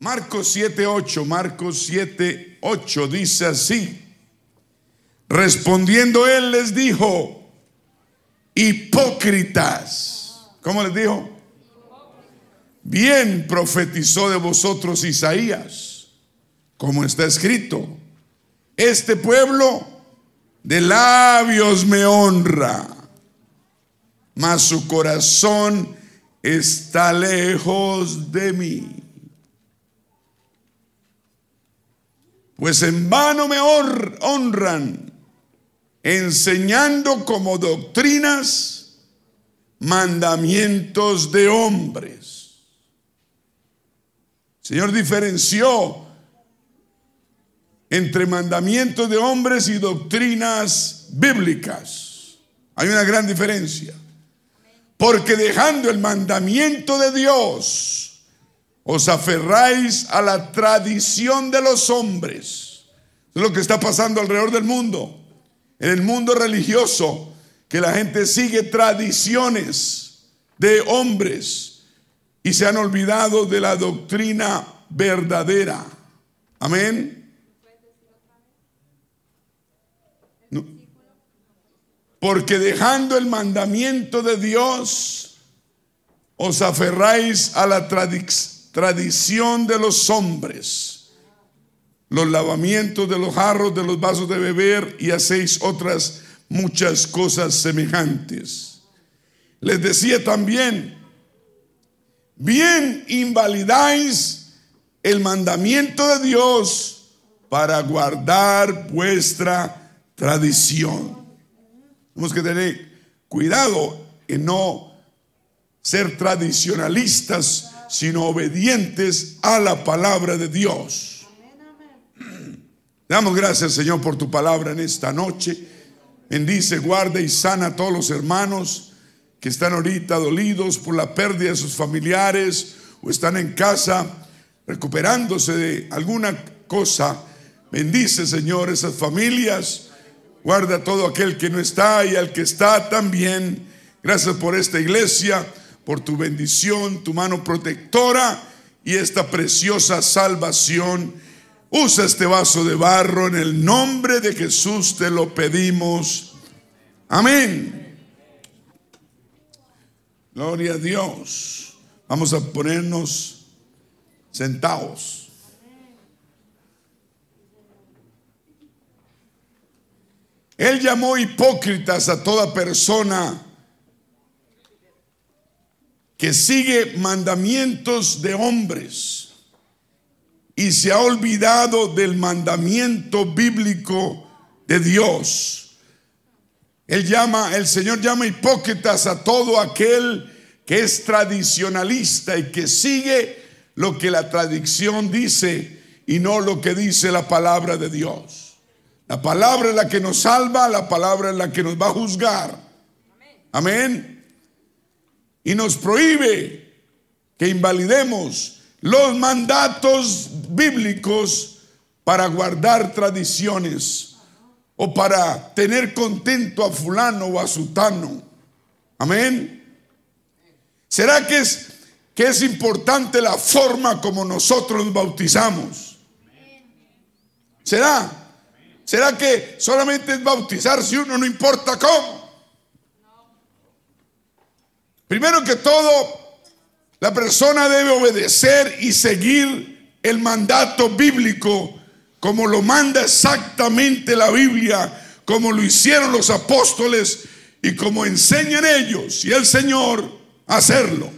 Marcos 7, 8, Marcos 7, 8 dice así. Respondiendo él les dijo, hipócritas. ¿Cómo les dijo? Bien profetizó de vosotros Isaías, como está escrito. Este pueblo de labios me honra, mas su corazón está lejos de mí. Pues en vano me honran, enseñando como doctrinas mandamientos de hombres. El Señor diferenció entre mandamientos de hombres y doctrinas bíblicas. Hay una gran diferencia. Porque dejando el mandamiento de Dios, os aferráis a la tradición de los hombres. Es lo que está pasando alrededor del mundo. En el mundo religioso, que la gente sigue tradiciones de hombres y se han olvidado de la doctrina verdadera. Amén. Porque dejando el mandamiento de Dios, os aferráis a la tradición tradición de los hombres, los lavamientos de los jarros, de los vasos de beber y hacéis otras muchas cosas semejantes. Les decía también, bien invalidáis el mandamiento de Dios para guardar vuestra tradición. Tenemos que tener cuidado en no ser tradicionalistas sino obedientes a la palabra de Dios. Damos gracias, Señor, por tu palabra en esta noche. Bendice, guarda y sana a todos los hermanos que están ahorita dolidos por la pérdida de sus familiares o están en casa recuperándose de alguna cosa. Bendice, Señor, esas familias. Guarda a todo aquel que no está y al que está también. Gracias por esta iglesia por tu bendición, tu mano protectora y esta preciosa salvación. Usa este vaso de barro en el nombre de Jesús, te lo pedimos. Amén. Gloria a Dios. Vamos a ponernos sentados. Él llamó hipócritas a toda persona que sigue mandamientos de hombres y se ha olvidado del mandamiento bíblico de Dios. Él llama, el Señor llama hipócritas a todo aquel que es tradicionalista y que sigue lo que la tradición dice y no lo que dice la palabra de Dios. La palabra es la que nos salva, la palabra es la que nos va a juzgar. Amén y nos prohíbe que invalidemos los mandatos bíblicos para guardar tradiciones o para tener contento a fulano o a sutano. Amén. ¿Será que es, que es importante la forma como nosotros nos bautizamos? ¿Será? ¿Será que solamente es bautizar si uno no importa cómo? Primero que todo, la persona debe obedecer y seguir el mandato bíblico como lo manda exactamente la Biblia, como lo hicieron los apóstoles y como enseñan ellos y el Señor hacerlo.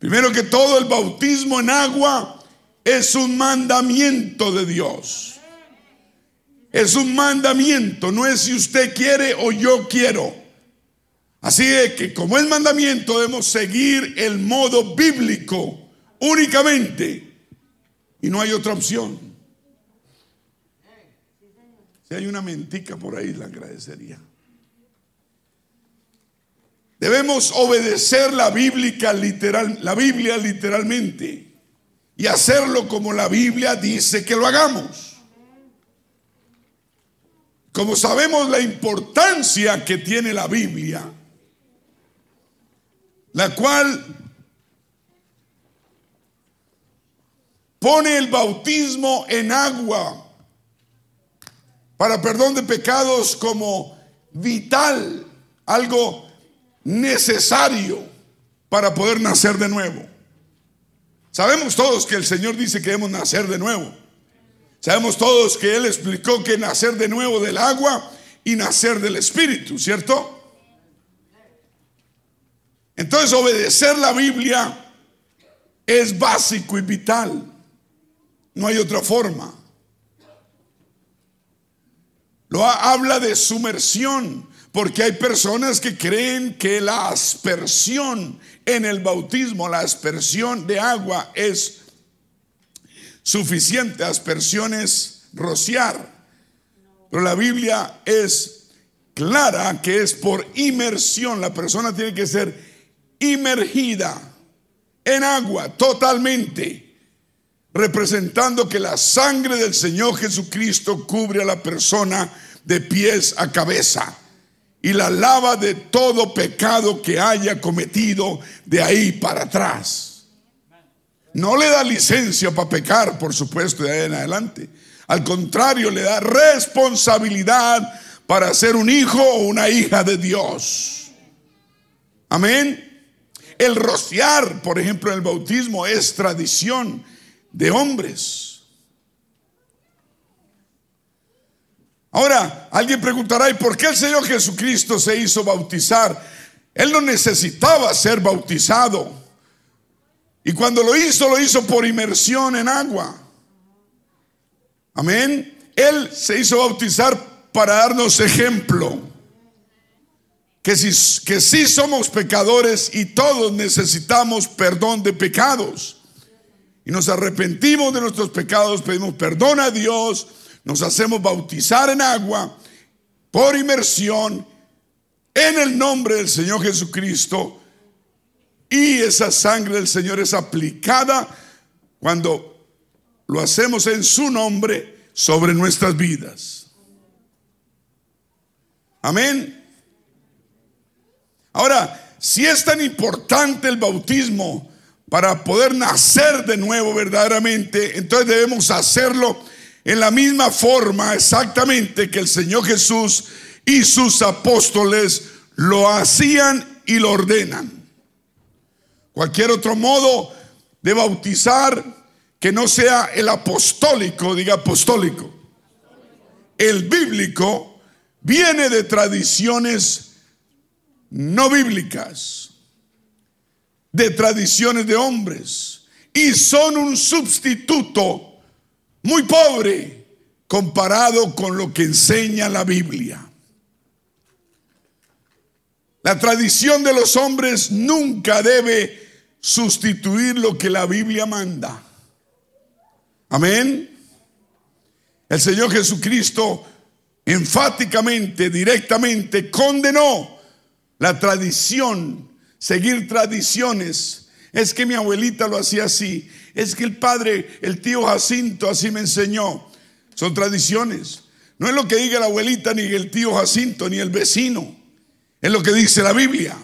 Primero que todo, el bautismo en agua es un mandamiento de Dios. Es un mandamiento, no es si usted quiere o yo quiero. Así es que como es mandamiento debemos seguir el modo bíblico únicamente y no hay otra opción. Si hay una mentica por ahí, la agradecería. Debemos obedecer la literal, la Biblia literalmente y hacerlo como la Biblia dice que lo hagamos. Como sabemos la importancia que tiene la Biblia, la cual pone el bautismo en agua para perdón de pecados como vital, algo necesario para poder nacer de nuevo. Sabemos todos que el Señor dice que debemos nacer de nuevo. Sabemos todos que Él explicó que nacer de nuevo del agua y nacer del Espíritu, ¿cierto? Entonces obedecer la Biblia es básico y vital. No hay otra forma. Lo habla de sumersión, porque hay personas que creen que la aspersión en el bautismo, la aspersión de agua es suficiente. Aspersión es rociar. Pero la Biblia es clara que es por inmersión. La persona tiene que ser inmergida en agua totalmente representando que la sangre del Señor Jesucristo cubre a la persona de pies a cabeza y la lava de todo pecado que haya cometido de ahí para atrás. No le da licencia para pecar, por supuesto, de ahí en adelante. Al contrario, le da responsabilidad para ser un hijo o una hija de Dios. Amén. El rociar, por ejemplo, el bautismo es tradición de hombres. Ahora, alguien preguntará, ¿y por qué el Señor Jesucristo se hizo bautizar? Él no necesitaba ser bautizado. Y cuando lo hizo, lo hizo por inmersión en agua. Amén. Él se hizo bautizar para darnos ejemplo. Que si, que somos pecadores y todos necesitamos perdón de pecados y nos arrepentimos de nuestros pecados, pedimos perdón a Dios, nos hacemos bautizar en agua por inmersión en el nombre del Señor Jesucristo y esa sangre del Señor es aplicada cuando lo hacemos en su nombre sobre nuestras vidas. Amén. Ahora, si es tan importante el bautismo, para poder nacer de nuevo verdaderamente, entonces debemos hacerlo en la misma forma exactamente que el Señor Jesús y sus apóstoles lo hacían y lo ordenan. Cualquier otro modo de bautizar que no sea el apostólico, diga apostólico, el bíblico, viene de tradiciones no bíblicas de tradiciones de hombres y son un sustituto muy pobre comparado con lo que enseña la Biblia. La tradición de los hombres nunca debe sustituir lo que la Biblia manda. Amén. El Señor Jesucristo enfáticamente, directamente condenó la tradición seguir tradiciones. Es que mi abuelita lo hacía así. Es que el padre, el tío Jacinto así me enseñó. Son tradiciones. No es lo que diga la abuelita, ni el tío Jacinto, ni el vecino. Es lo que dice la Biblia.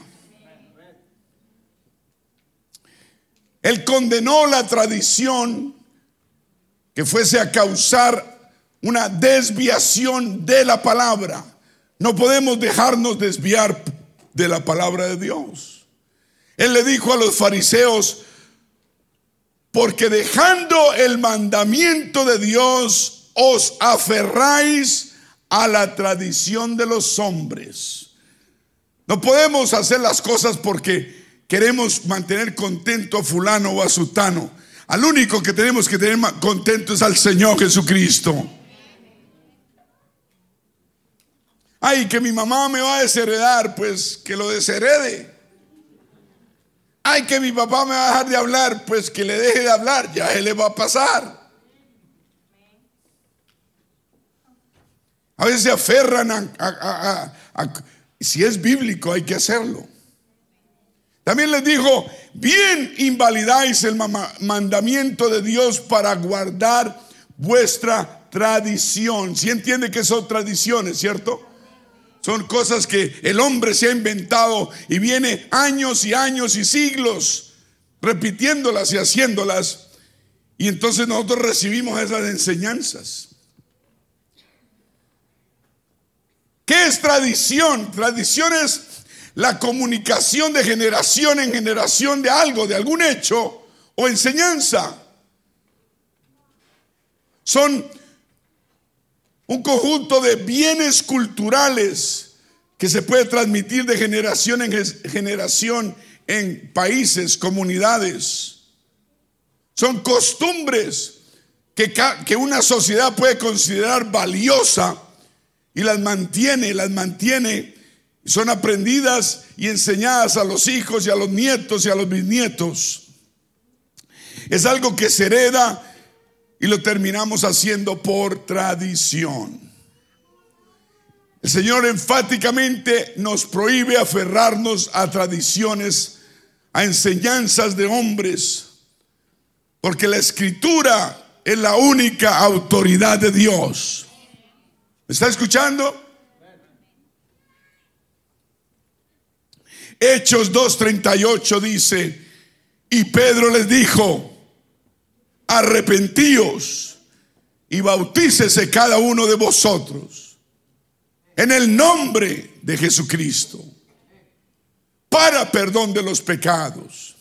Él condenó la tradición que fuese a causar una desviación de la palabra. No podemos dejarnos desviar de la palabra de Dios. Él le dijo a los fariseos, porque dejando el mandamiento de Dios, os aferráis a la tradición de los hombres. No podemos hacer las cosas porque queremos mantener contento a fulano o a sutano. Al único que tenemos que tener contento es al Señor Jesucristo. Ay, que mi mamá me va a desheredar, pues que lo desherede. Ay, que mi papá me va a dejar de hablar, pues que le deje de hablar, ya él le va a pasar. A veces se aferran a, si es bíblico hay que hacerlo. También les dijo, bien invalidáis el mandamiento de Dios para guardar vuestra tradición. Si entiende que son tradiciones, ¿cierto? Son cosas que el hombre se ha inventado y viene años y años y siglos repitiéndolas y haciéndolas. Y entonces nosotros recibimos esas enseñanzas. ¿Qué es tradición? Tradición es la comunicación de generación en generación de algo, de algún hecho o enseñanza. Son un conjunto de bienes culturales que se puede transmitir de generación en generación en países, comunidades. Son costumbres que, una sociedad puede considerar valiosa y las mantiene, las mantiene, son aprendidas y enseñadas a los hijos y a los nietos y a los bisnietos. Es algo que se hereda y lo terminamos haciendo por tradición. El Señor enfáticamente nos prohíbe aferrarnos a tradiciones, a enseñanzas de hombres, porque la escritura es la única autoridad de Dios. ¿Me está escuchando? Hechos 2.38 dice, y Pedro les dijo, arrepentíos y bautícese cada uno de vosotros en el nombre de Jesucristo para perdón de los pecados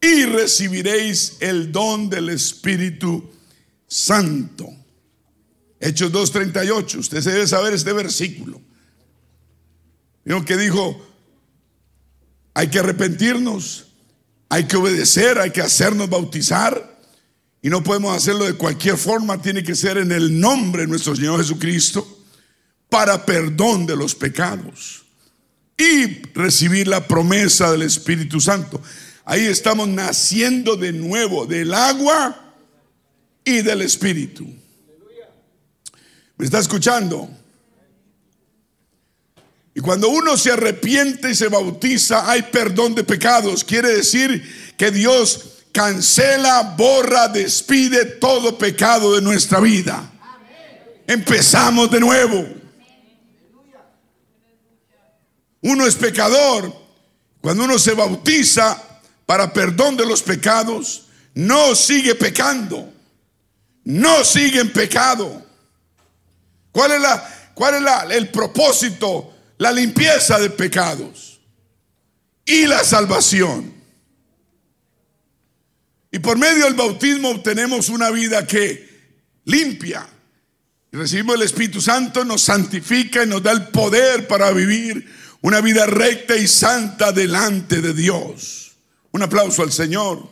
y recibiréis el don del Espíritu Santo. Hechos 2.38, usted se debe saber este versículo. Digo que dijo, hay que arrepentirnos, hay que obedecer, hay que hacernos bautizar. Y no podemos hacerlo de cualquier forma, tiene que ser en el nombre de nuestro Señor Jesucristo para perdón de los pecados y recibir la promesa del Espíritu Santo. Ahí estamos naciendo de nuevo del agua y del Espíritu. ¿Me está escuchando? Y cuando uno se arrepiente y se bautiza, hay perdón de pecados. Quiere decir que Dios cancela, borra, despide todo pecado de nuestra vida. Empezamos de nuevo. Uno es pecador. Cuando uno se bautiza para perdón de los pecados, no sigue pecando. No sigue en pecado. ¿Cuál es, la, cuál es el propósito? La limpieza de pecados y la salvación. Y por medio del bautismo obtenemos una vida que limpia. Recibimos el Espíritu Santo, nos santifica y nos da el poder para vivir una vida recta y santa delante de Dios. Un aplauso al Señor.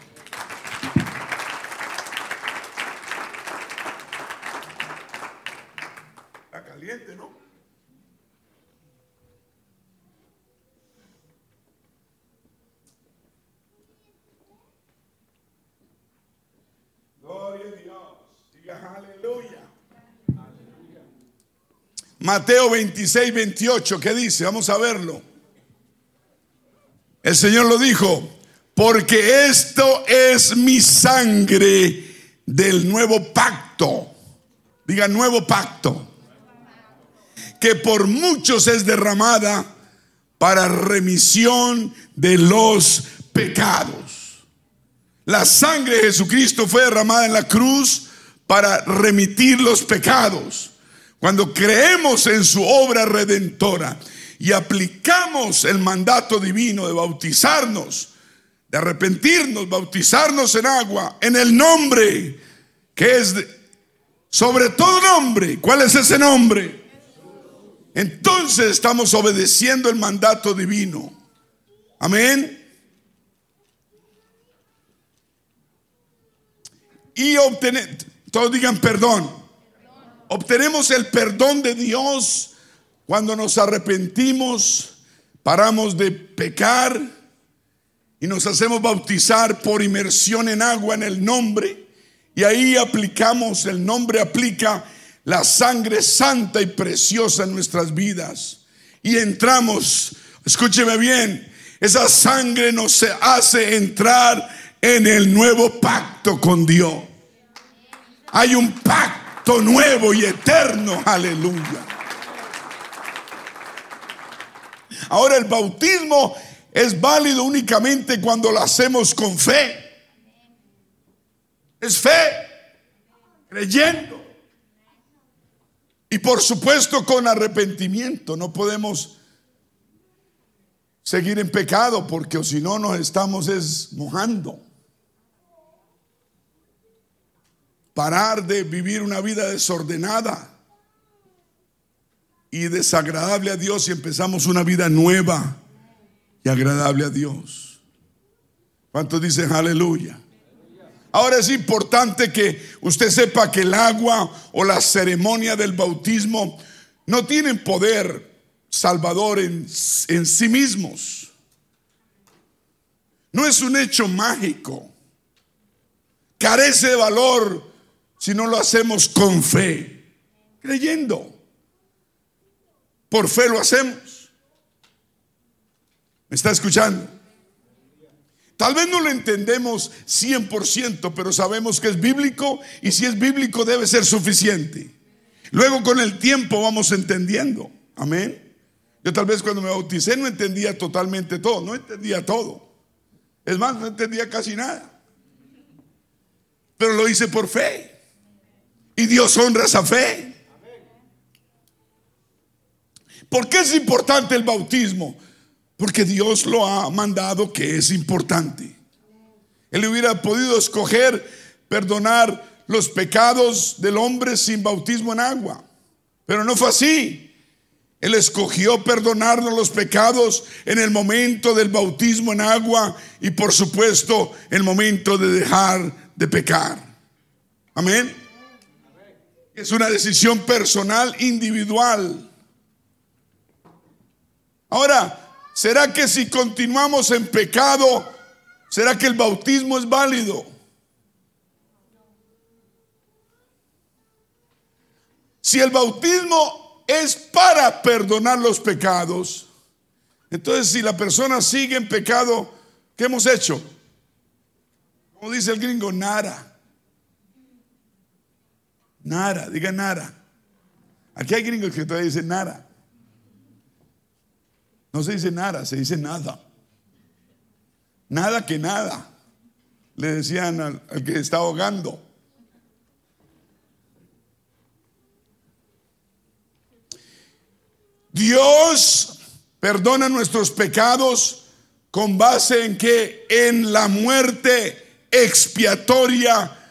Mateo 26, 28, ¿qué dice? Vamos a verlo. El Señor lo dijo, porque esto es mi sangre del nuevo pacto. Diga nuevo pacto. Que por muchos es derramada para remisión de los pecados. La sangre de Jesucristo fue derramada en la cruz para remitir los pecados. Cuando creemos en su obra redentora y aplicamos el mandato divino de bautizarnos, de arrepentirnos, bautizarnos en agua, en el nombre que es sobre todo nombre. ¿Cuál es ese nombre? Entonces estamos obedeciendo el mandato divino. Amén. Y obtener, todos digan perdón. Obtenemos el perdón de Dios cuando nos arrepentimos, paramos de pecar y nos hacemos bautizar por inmersión en agua en el nombre. Y ahí aplicamos, el nombre aplica la sangre santa y preciosa en nuestras vidas. Y entramos, escúcheme bien, esa sangre nos hace entrar en el nuevo pacto con Dios. Hay un pacto nuevo y eterno. Aleluya. Ahora el bautismo es válido únicamente cuando lo hacemos con fe. Es fe, creyendo. Y por supuesto con arrepentimiento. No podemos seguir en pecado porque si no nos estamos es mojando. Parar de vivir una vida desordenada y desagradable a Dios y empezamos una vida nueva y agradable a Dios. ¿Cuántos dicen aleluya? Ahora es importante que usted sepa que el agua o la ceremonia del bautismo no tienen poder salvador en, en sí mismos. No es un hecho mágico. Carece de valor si no lo hacemos con fe, creyendo. Por fe lo hacemos. ¿Me está escuchando? Tal vez no lo entendemos 100%, pero sabemos que es bíblico y si es bíblico debe ser suficiente. Luego con el tiempo vamos entendiendo. Amén. Yo tal vez cuando me bauticé no entendía totalmente todo, no entendía todo. Es más, no entendía casi nada. Pero lo hice por fe. Y Dios honra esa fe. ¿Por qué es importante el bautismo? Porque Dios lo ha mandado que es importante. Él hubiera podido escoger perdonar los pecados del hombre sin bautismo en agua. Pero no fue así. Él escogió perdonarnos los pecados en el momento del bautismo en agua y por supuesto el momento de dejar de pecar. Amén. Es una decisión personal, individual. Ahora, ¿será que si continuamos en pecado, será que el bautismo es válido? Si el bautismo es para perdonar los pecados, entonces si la persona sigue en pecado, ¿qué hemos hecho? Como dice el gringo, nada. Nada, diga nada. Aquí hay gringos que todavía dicen nada. No se dice nada, se dice nada. Nada que nada. Le decían al, al que está ahogando. Dios perdona nuestros pecados con base en que en la muerte expiatoria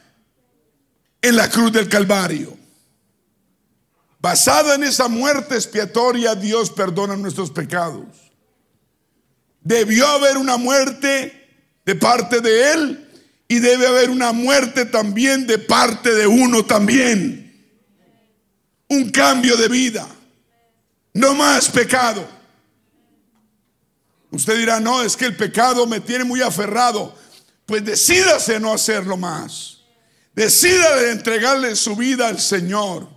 en la cruz del Calvario. Basada en esa muerte expiatoria, Dios perdona nuestros pecados. Debió haber una muerte de parte de Él y debe haber una muerte también de parte de uno también. Un cambio de vida. No más pecado. Usted dirá, no, es que el pecado me tiene muy aferrado. Pues decídase no hacerlo más. Decida de entregarle su vida al Señor.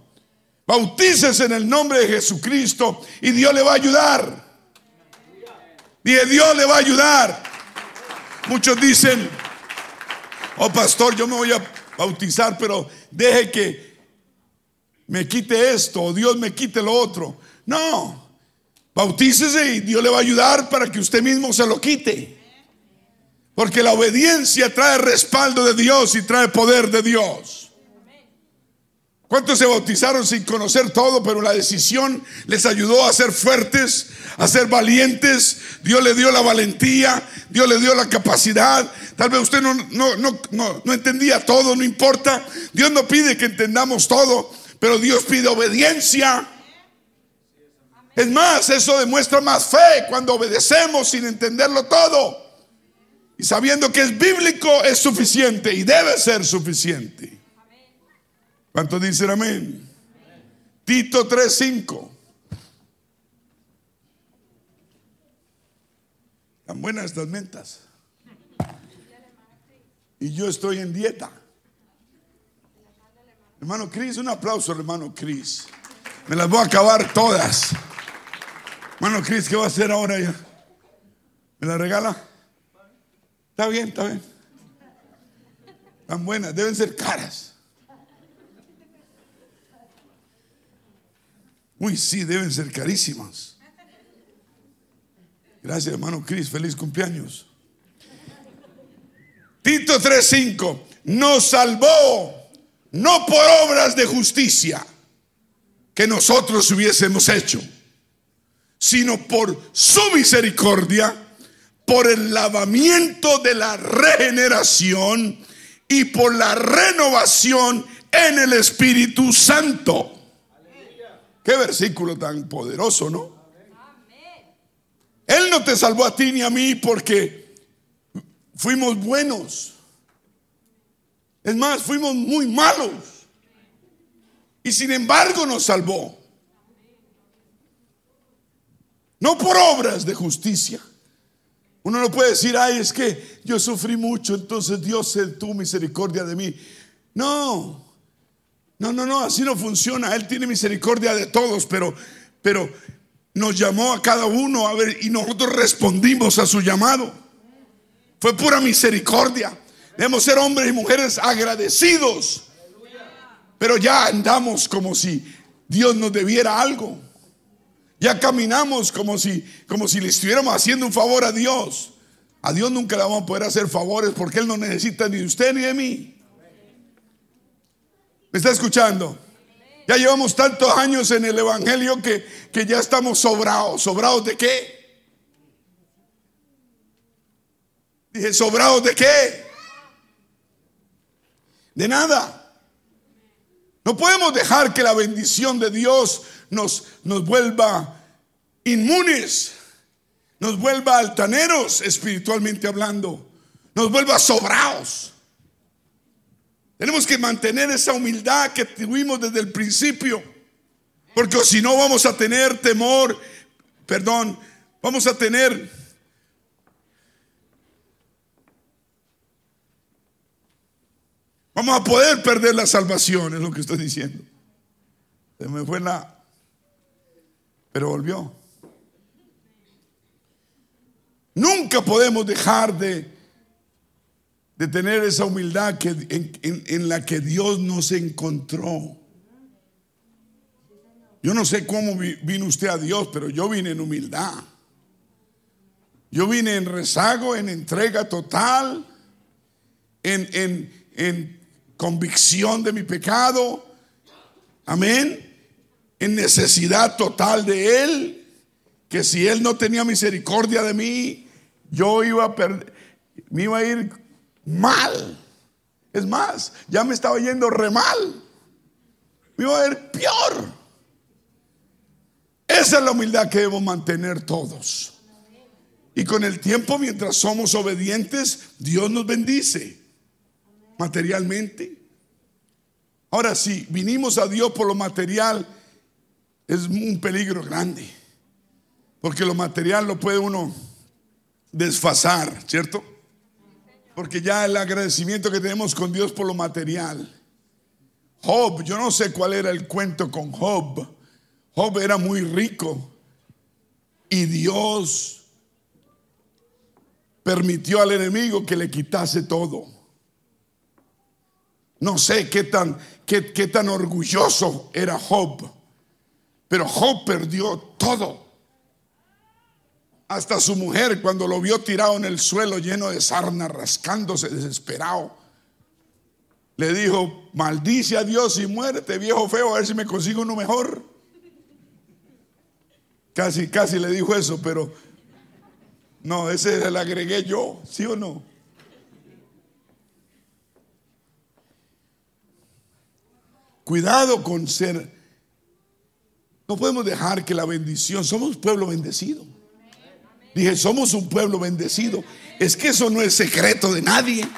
Bautícese en el nombre de Jesucristo y Dios le va a ayudar. Y Dios le va a ayudar. Muchos dicen, oh pastor, yo me voy a bautizar, pero deje que me quite esto o Dios me quite lo otro. No, bautícese y Dios le va a ayudar para que usted mismo se lo quite. Porque la obediencia trae respaldo de Dios y trae poder de Dios. ¿Cuántos se bautizaron sin conocer todo, pero la decisión les ayudó a ser fuertes, a ser valientes? Dios le dio la valentía, Dios le dio la capacidad. Tal vez usted no, no, no, no, entendía todo, no importa. Dios no pide que entendamos todo, pero Dios pide obediencia. Es más, eso demuestra más fe cuando obedecemos sin entenderlo todo. Y sabiendo que es bíblico, es suficiente y debe ser suficiente. ¿Cuántos dicen amén? Tito 3:5. Tan buenas estas mentas. Y yo estoy en dieta. Hermano Cris, un aplauso, hermano Cris. Me las voy a acabar todas. Hermano Cris, ¿qué va a hacer ahora ya? ¿Me la regala? Está bien, está bien. Tan buenas, deben ser caras. Uy, sí, deben ser carísimas. Gracias, hermano Cris. Feliz cumpleaños. Tito 3:5. nos salvó no por obras de justicia que nosotros hubiésemos hecho, sino por su misericordia, por el lavamiento de la regeneración y por la renovación en el Espíritu Santo. Qué versículo tan poderoso, ¿no? Él no te salvó a ti ni a mí porque fuimos buenos. Es más, fuimos muy malos. Y sin embargo nos salvó. No por obras de justicia. Uno no puede decir, ay, es que yo sufrí mucho, entonces Dios se tuvo misericordia de mí. No, no, no, no, así no funciona. Él tiene misericordia de todos, pero, pero nos llamó a cada uno a ver y nosotros respondimos a su llamado. Fue pura misericordia. Debemos ser hombres y mujeres agradecidos. Pero ya andamos como si Dios nos debiera algo. Ya caminamos como si, como si le estuviéramos haciendo un favor a Dios. A Dios nunca le vamos a poder hacer favores porque Él no necesita ni de usted ni de mí. ¿Me está escuchando? Ya llevamos tantos años en el Evangelio que, que ya estamos sobrados. ¿Sobrados de qué? Dije, ¿sobrados de qué? De nada. No podemos dejar que la bendición de Dios nos, nos vuelva inmunes, nos vuelva altaneros espiritualmente hablando, nos vuelva sobrados. Tenemos que mantener esa humildad que tuvimos desde el principio, porque si no vamos a tener temor, perdón, vamos a tener Vamos a poder perder la salvación, es lo que estoy diciendo. Se me fue la... Pero volvió. Nunca podemos dejar de, de tener esa humildad que, en, la que Dios nos encontró. Yo no sé cómo vino usted a Dios, pero yo vine en humildad. Yo vine en rezago, en entrega total, en, en, en convicción de mi pecado. Amén. En necesidad total de Él. Que si Él no tenía misericordia de mí, yo iba a perder, me iba a ir mal. Es más, ya me estaba yendo re mal. Me iba a ir peor. Esa es la humildad que debemos mantener todos. Y con el tiempo, mientras somos obedientes, Dios nos bendice materialmente. Ahora, si vinimos a Dios por lo material, es un peligro grande. Porque lo material lo puede uno desfasar, ¿cierto? Porque ya el agradecimiento que tenemos con Dios por lo material. Job, yo no sé cuál era el cuento con Job. Job era muy rico y Dios permitió al enemigo que le quitase todo. No sé qué tan, qué, qué tan orgulloso era Job, pero Job perdió todo. Hasta su mujer cuando lo vio tirado en el suelo lleno de sarna, rascándose desesperado, le dijo, maldice a Dios y muérete, viejo feo, a ver si me consigo uno mejor. Casi, casi le dijo eso, pero no, ese le agregué yo, ¿sí o no? Cuidado con ser. No podemos dejar que la bendición, somos pueblo bendecido. Dije, somos un pueblo bendecido. Es que eso no es secreto de nadie.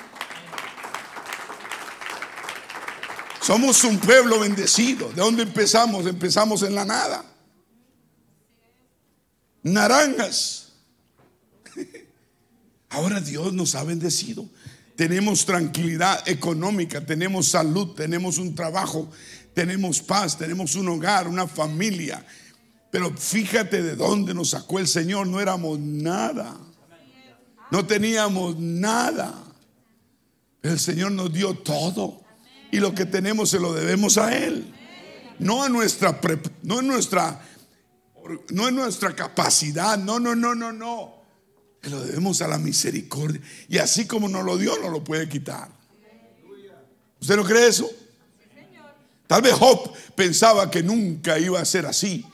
Somos un pueblo bendecido. ¿De dónde empezamos? Empezamos en la nada. Naranjas. Ahora Dios nos ha bendecido tenemos tranquilidad económica, tenemos salud, tenemos un trabajo, tenemos paz, tenemos un hogar, una familia. Pero fíjate de dónde nos sacó el Señor, no éramos nada. No teníamos nada. El Señor nos dio todo. Y lo que tenemos se lo debemos a Él. No a nuestra, no a nuestra, no a nuestra capacidad. No, no, no, no, no lo debemos a la misericordia. Y así como nos lo dio, no lo puede quitar. ¿Usted no cree eso? Tal vez Job pensaba que nunca iba a ser así,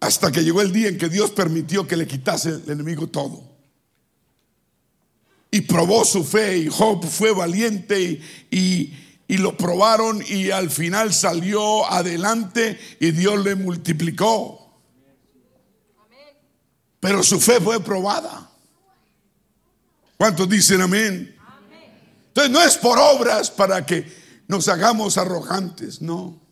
hasta que llegó el día en que Dios permitió que le quitase el enemigo todo. Y probó su fe y Job fue valiente y, y, lo probaron y al final salió adelante y Dios le multiplicó. Pero su fe fue probada. ¿Cuántos dicen amén? Entonces no es por obras para que nos hagamos arrogantes, no.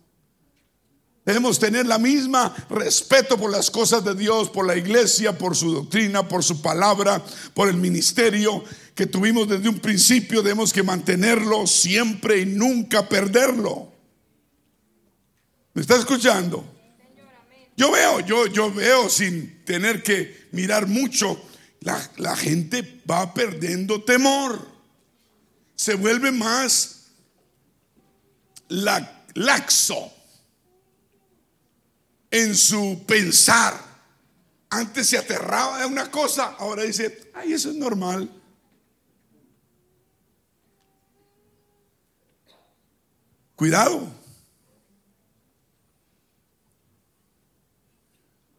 Debemos tener la misma respeto por las cosas de Dios, por la iglesia, por su doctrina, por su palabra, por el ministerio que tuvimos desde un principio. Debemos que mantenerlo siempre y nunca perderlo. ¿Me está escuchando? Yo veo, yo, yo veo sin tener que mirar mucho, la, la gente va perdiendo temor. Se vuelve más laxo en su pensar. Antes se aterraba de una cosa, ahora dice, ay, eso es normal. Cuidado.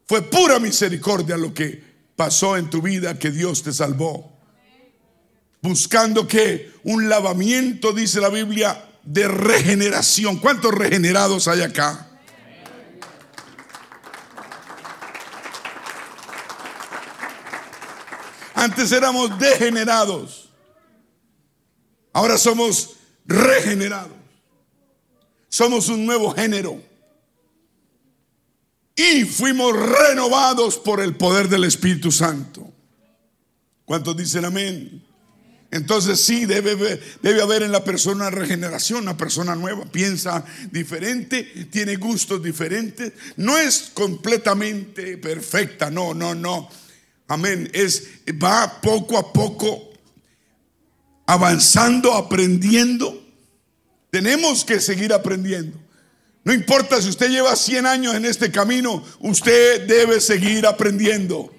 Fue pura misericordia lo que pasó en tu vida que Dios te salvó. Buscando que un lavamiento, dice la Biblia, de regeneración. ¿Cuántos regenerados hay acá? Antes éramos degenerados. Ahora somos regenerados. Somos un nuevo género. Y fuimos renovados por el poder del Espíritu Santo. ¿Cuántos dicen amén? Entonces sí, debe, haber en la persona regeneración, una persona nueva, piensa diferente, tiene gustos diferentes, no es completamente perfecta, no, no, no Amén. Es va poco a poco avanzando, aprendiendo. Tenemos que seguir aprendiendo. No importa si usted lleva 100 años en este camino, usted debe seguir aprendiendo.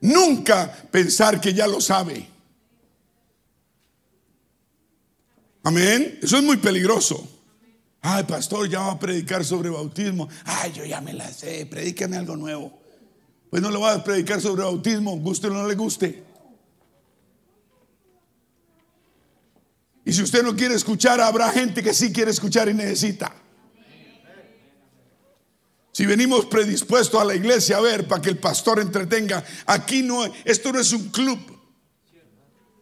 Nunca pensar que ya lo sabe. Amén. Eso es muy peligroso. Ay, pastor, ya va a predicar sobre bautismo. Ay, yo ya me la sé. Predíqueme algo nuevo. Pues no le voy a predicar sobre bautismo, guste o no le guste. Y si usted no quiere escuchar, habrá gente que sí quiere escuchar y necesita. Si venimos predispuestos a la iglesia a ver para que el pastor entretenga, aquí no, esto no es un club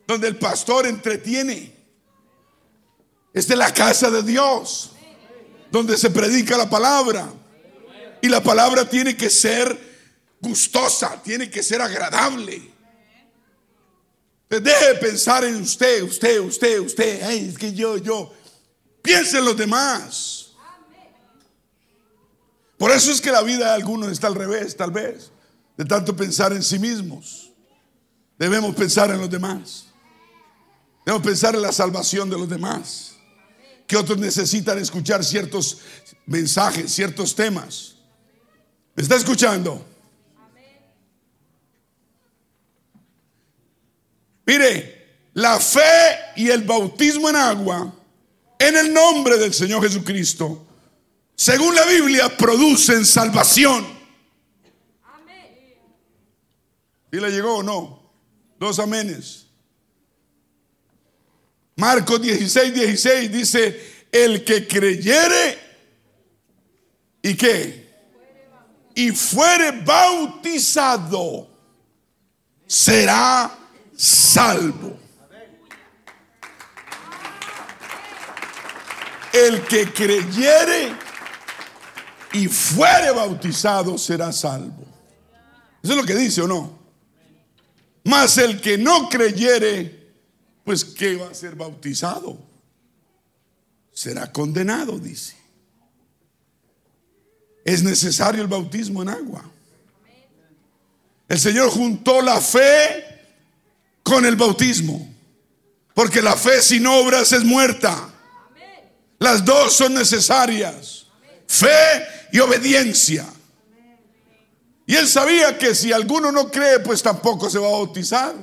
donde el pastor entretiene. Esta es la casa de Dios, donde se predica la palabra. Y la palabra tiene que ser gustosa, tiene que ser agradable. Deje de pensar en usted, usted, usted, usted. Ay, es que yo, yo. Piense en los demás. Por eso es que la vida de algunos está al revés, tal vez. De tanto pensar en sí mismos. Debemos pensar en los demás. Debemos pensar en la salvación de los demás. Que otros necesitan escuchar ciertos mensajes, ciertos temas. ¿Me está escuchando? Mire, la fe y el bautismo en agua, en el nombre del Señor Jesucristo, según la Biblia, producen salvación. ¿Y le llegó o no? Dos amenes. Marcos 16, 16 dice, el que creyere y qué? Y fuere bautizado, será salvo. El que creyere y fuere bautizado será salvo. Eso es lo que dice o no. Mas el que no creyere, pues ¿qué va a ser bautizado? Será condenado, dice. Es necesario el bautismo en agua. El Señor juntó la fe con el bautismo. Porque la fe sin obras es muerta. Las dos son necesarias. Fe y obediencia. Y él sabía que si alguno no cree, pues tampoco se va a bautizar.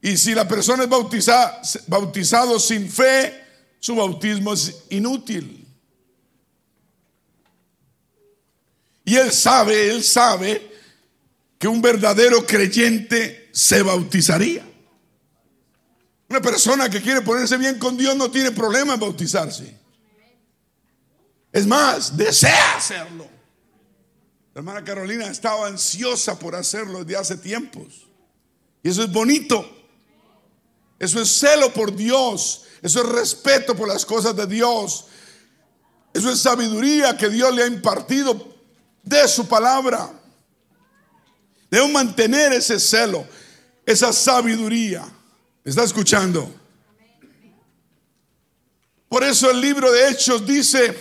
Y si la persona es bautizada, bautizado sin fe, su bautismo es inútil. Y él sabe, él sabe que un verdadero creyente se bautizaría. Una persona que quiere ponerse bien con Dios no tiene problema en bautizarse. Es más, desea hacerlo. La hermana Carolina estaba ansiosa por hacerlo desde hace tiempos. Y eso es bonito. Eso es celo por Dios. Eso es respeto por las cosas de Dios. Eso es sabiduría que Dios le ha impartido de su palabra. Debemos mantener ese celo, esa sabiduría. está escuchando? Por eso el libro de Hechos dice,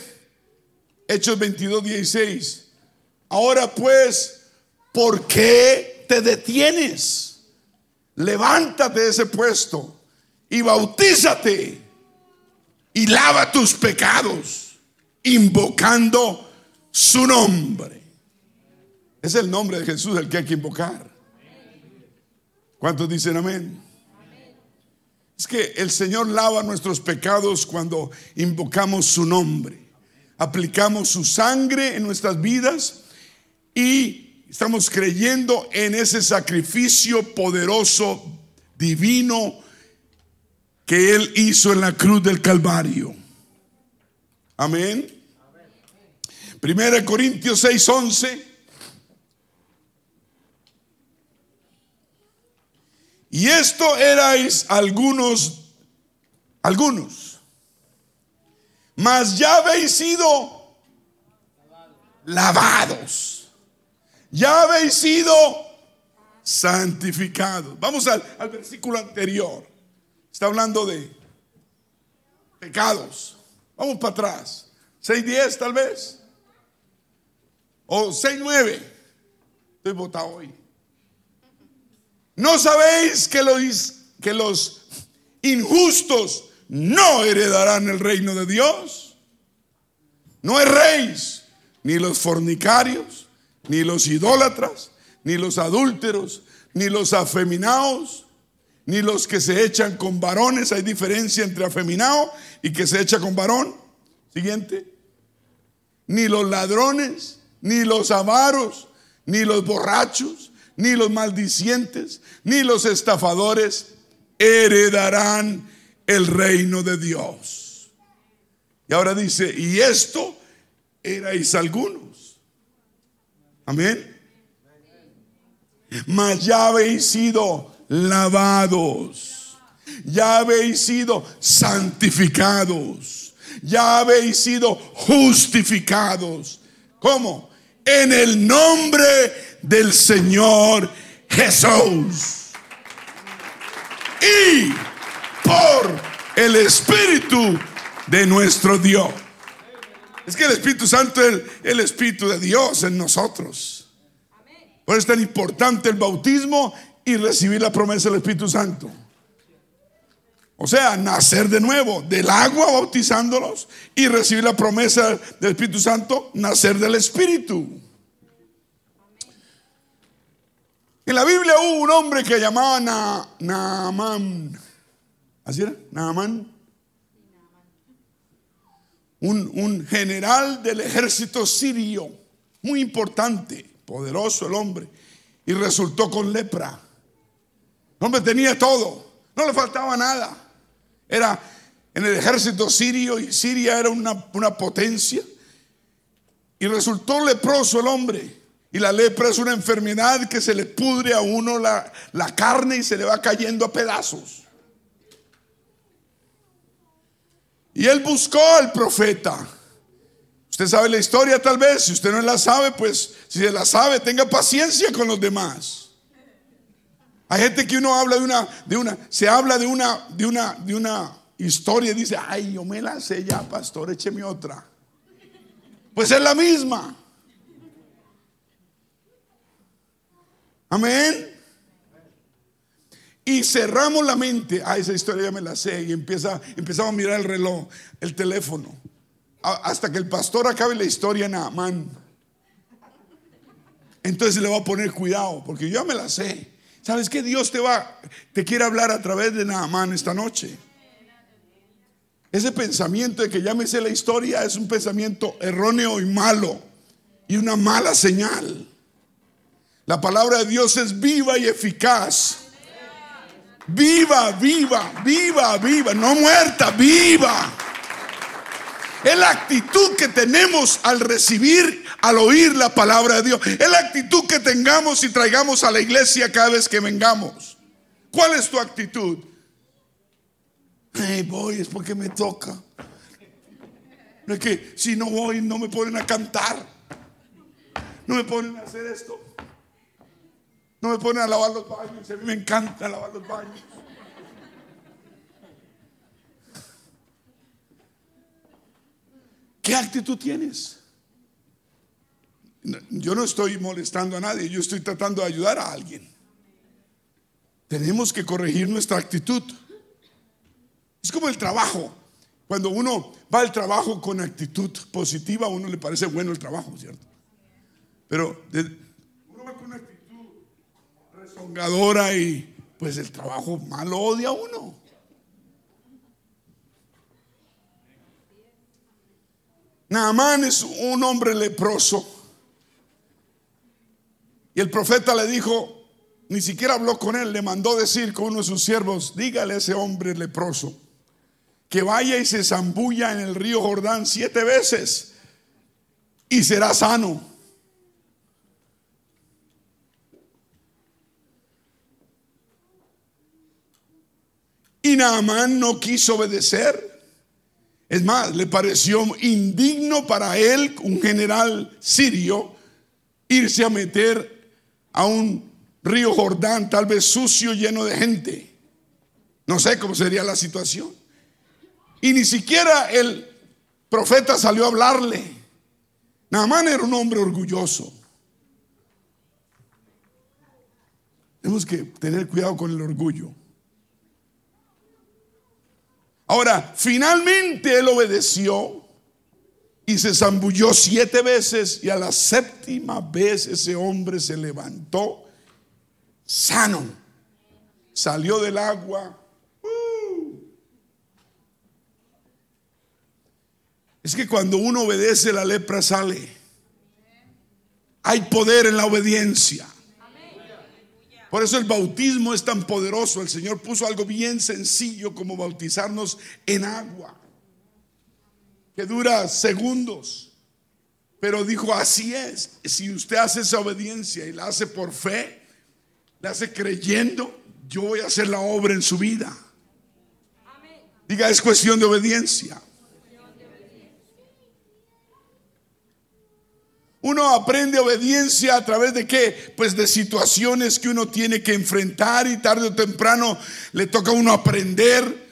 Hechos 22, 16, ahora pues, ¿por qué te detienes? Levántate de ese puesto y bautízate y lava tus pecados, invocando su nombre. Es el nombre de Jesús el que hay que invocar. ¿Cuántos dicen amén? Es que el Señor lava nuestros pecados cuando invocamos su nombre. Aplicamos su sangre en nuestras vidas y estamos creyendo en ese sacrificio poderoso, divino, que Él hizo en la cruz del Calvario. Amén. Primera Corintios 6, Y esto erais algunos, algunos. Mas ya habéis sido lavados. Ya habéis sido santificados. Vamos al, al versículo anterior. Está hablando de pecados. Vamos para atrás. 6.10 tal vez. O 6.9. Estoy votado hoy. ¿No sabéis que los, injustos no heredarán el reino de Dios? No erréis, ni los fornicarios, ni los idólatras, ni los adúlteros, ni los afeminados, ni los que se echan con varones. Hay diferencia entre afeminado y que se echa con varón. Siguiente. Ni los ladrones, ni los avaros, ni los borrachos, ni los maldicientes, ni los estafadores heredarán el reino de Dios. Y ahora dice, y esto erais algunos. Amén. Mas ya habéis sido lavados, ya habéis sido santificados, ya habéis sido justificados. ¿Cómo? En el nombre del Señor Jesús. Y por el Espíritu de nuestro Dios. Es que el Espíritu Santo es el, Espíritu de Dios en nosotros. Por eso es tan importante el bautismo y recibir la promesa del Espíritu Santo. O sea, nacer de nuevo, del agua bautizándolos y recibir la promesa del Espíritu Santo, nacer del Espíritu. En la Biblia hubo un hombre que llamaba Naamán. ¿Así era? Naamán. Un, un general del ejército sirio, muy importante, poderoso el hombre, y resultó con lepra. El hombre tenía todo, no le faltaba nada. Era en el ejército sirio y Siria era una, una potencia. Y resultó leproso el hombre. Y la lepra es una enfermedad que se le pudre a uno la, la carne y se le va cayendo a pedazos. Y él buscó al profeta. Usted sabe la historia tal vez, si usted no la sabe, pues si se la sabe, tenga paciencia con los demás. Hay gente que uno habla de una, de una, se habla de una, de una, de una historia y dice, ay, yo me la sé ya, pastor, écheme otra. Pues es la misma. Amén. Y cerramos la mente. Ah, esa historia ya me la sé. Y empieza, empezamos a mirar el reloj, el teléfono. Hasta que el pastor acabe la historia en Amán. Entonces le va a poner cuidado, porque yo ya me la sé. ¿Sabes que Dios te va, te quiere hablar a través de Naamán esta noche? Ese pensamiento de que sé la historia es un pensamiento erróneo y malo y una mala señal. La palabra de Dios es viva y eficaz. Viva, viva, viva, viva, no muerta, viva. Es la actitud que tenemos al recibir, al oír la palabra de Dios. Es la actitud que tengamos y traigamos a la iglesia cada vez que vengamos. ¿Cuál es tu actitud? Hey, voy, es porque me toca. No es que si no voy, no me ponen a cantar. No me ponen a hacer esto. No me ponen a lavar los baños. A mí me encanta lavar los baños. ¿Qué actitud tienes? Yo no estoy molestando a nadie, yo estoy tratando de ayudar a alguien. Tenemos que corregir nuestra actitud. Es como el trabajo. Cuando uno va al trabajo con actitud positiva, a uno le parece bueno el trabajo, ¿cierto? Pero uno va con una actitud rezongadora y pues el trabajo malo odia a uno. Naamán es un hombre leproso. Y el profeta le dijo, ni siquiera habló con él, le mandó decir con uno de sus siervos, dígale a ese hombre leproso que vaya y se zambulla en el río Jordán siete veces y será sano. Y Naamán no quiso obedecer. Es más, le pareció indigno para él, un general sirio, irse a meter a un río Jordán, tal vez sucio, lleno de gente. No sé cómo sería la situación. Y ni siquiera el profeta salió a hablarle. Naamán era un hombre orgulloso. Tenemos que tener cuidado con el orgullo. Ahora, finalmente él obedeció y se zambulló siete veces y a la séptima vez ese hombre se levantó sano. Salió del agua. Uh. Es que cuando uno obedece la lepra sale. Hay poder en la obediencia. Por eso el bautismo es tan poderoso. El Señor puso algo bien sencillo como bautizarnos en agua, que dura segundos. Pero dijo, así es. Si usted hace esa obediencia y la hace por fe, la hace creyendo, yo voy a hacer la obra en su vida. Diga, es cuestión de obediencia. Uno aprende obediencia a través de qué? Pues de situaciones que uno tiene que enfrentar y tarde o temprano le toca a uno aprender.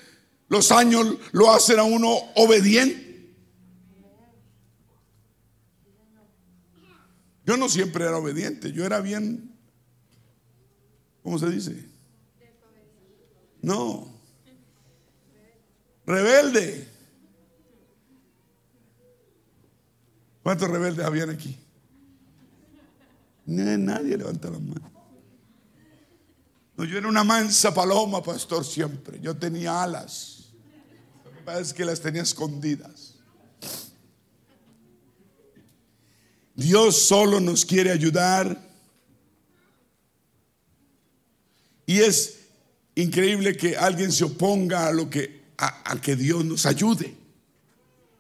Los años lo hacen a uno obediente. Yo no siempre era obediente, yo era bien, ¿cómo se dice? No, rebelde. ¿Cuántos rebeldes habían aquí? Nadie levanta la mano. No, yo era una mansa paloma, pastor, siempre. Yo tenía alas. Lo que pasa es que las tenía escondidas. Dios solo nos quiere ayudar. Y es increíble que alguien se oponga a lo que a que Dios nos ayude.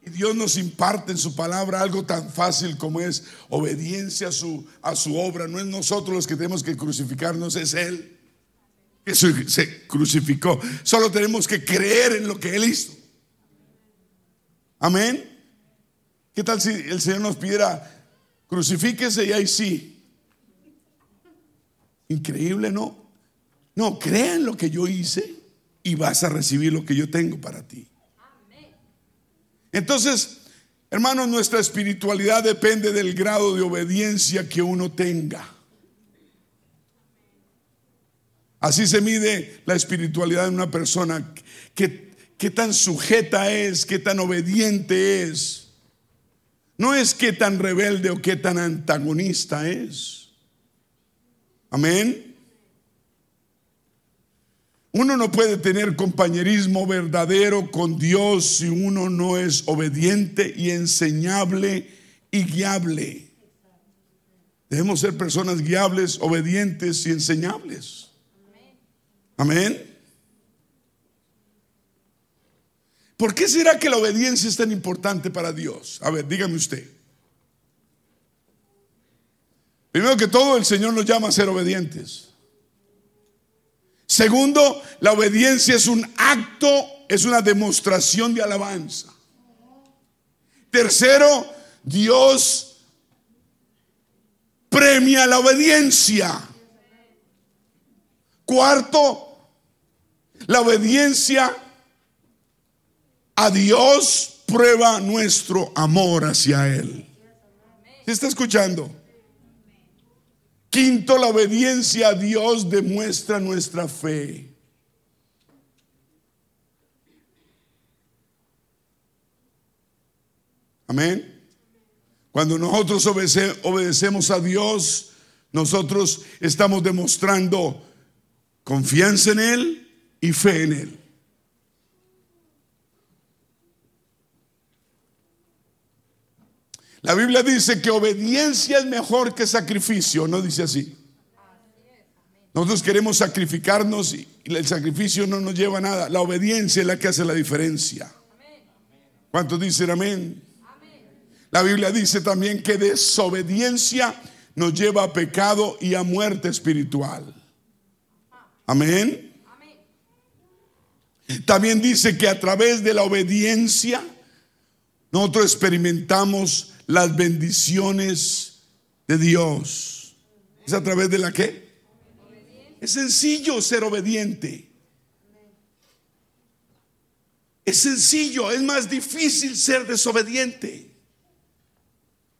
Y Dios nos imparte en su palabra algo tan fácil como es obediencia a su, a su obra. No es nosotros los que tenemos que crucificarnos, es Él que se crucificó. Solo tenemos que creer en lo que Él hizo. Amén. ¿Qué tal si el Señor nos pidiera, crucifíquese y ahí sí? Increíble, ¿no? No, crea en lo que yo hice y vas a recibir lo que yo tengo para ti. Entonces, hermanos, nuestra espiritualidad depende del grado de obediencia que uno tenga. Así se mide la espiritualidad de una persona. ¿Qué, tan sujeta es? ¿Qué tan obediente es? No es qué tan rebelde o qué tan antagonista es. Amén. Uno no puede tener compañerismo verdadero con Dios si uno no es obediente y enseñable y guiable. Debemos ser personas guiables, obedientes y enseñables. Amén. ¿Por qué será que la obediencia es tan importante para Dios? A ver, dígame usted. Primero que todo, el Señor nos llama a ser obedientes. Segundo, la obediencia es un acto, es una demostración de alabanza. Tercero, Dios premia la obediencia. Cuarto, la obediencia a Dios prueba nuestro amor hacia Él. ¿Se está escuchando? Quinto, la obediencia a Dios demuestra nuestra fe. Amén. Cuando nosotros obedecemos a Dios, nosotros estamos demostrando confianza en Él y fe en Él. La Biblia dice que obediencia es mejor que sacrificio, ¿no dice así? Nosotros queremos sacrificarnos y el sacrificio no nos lleva a nada. La obediencia es la que hace la diferencia. ¿Cuántos dicen amén? La Biblia dice también que desobediencia nos lleva a pecado y a muerte espiritual. Amén. También dice que a través de la obediencia nosotros experimentamos las bendiciones de Dios. ¿Es a través de la qué? Es sencillo ser obediente. Es sencillo, es más difícil ser desobediente.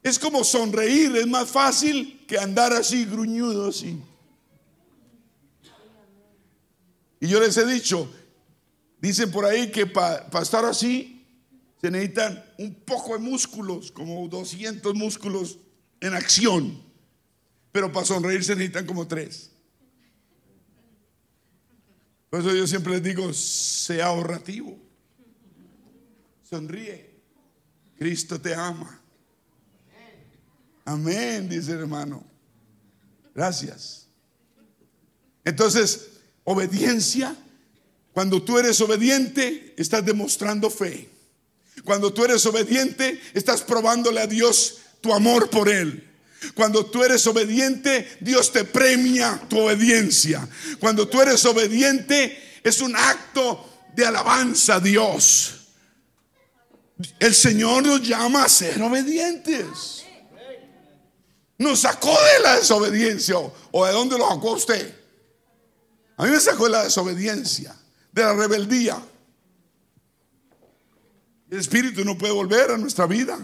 Es como sonreír, es más fácil que andar así gruñudo así. Y yo les he dicho, dicen por ahí que para estar así se necesitan un poco de músculos, como 200 músculos en acción. Pero para sonreír se necesitan como tres. Por eso yo siempre les digo, sea ahorrativo. Sonríe. Cristo te ama. Amén, dice el hermano. Gracias. Entonces, obediencia. Cuando tú eres obediente, estás demostrando fe. Cuando tú eres obediente, estás probándole a Dios tu amor por Él. Cuando tú eres obediente, Dios te premia tu obediencia. Cuando tú eres obediente, es un acto de alabanza a Dios. El Señor nos llama a ser obedientes. Nos sacó de la desobediencia. ¿O de dónde lo sacó usted? A mí me sacó de la desobediencia, de la rebeldía. El Espíritu no puede volver a nuestra vida.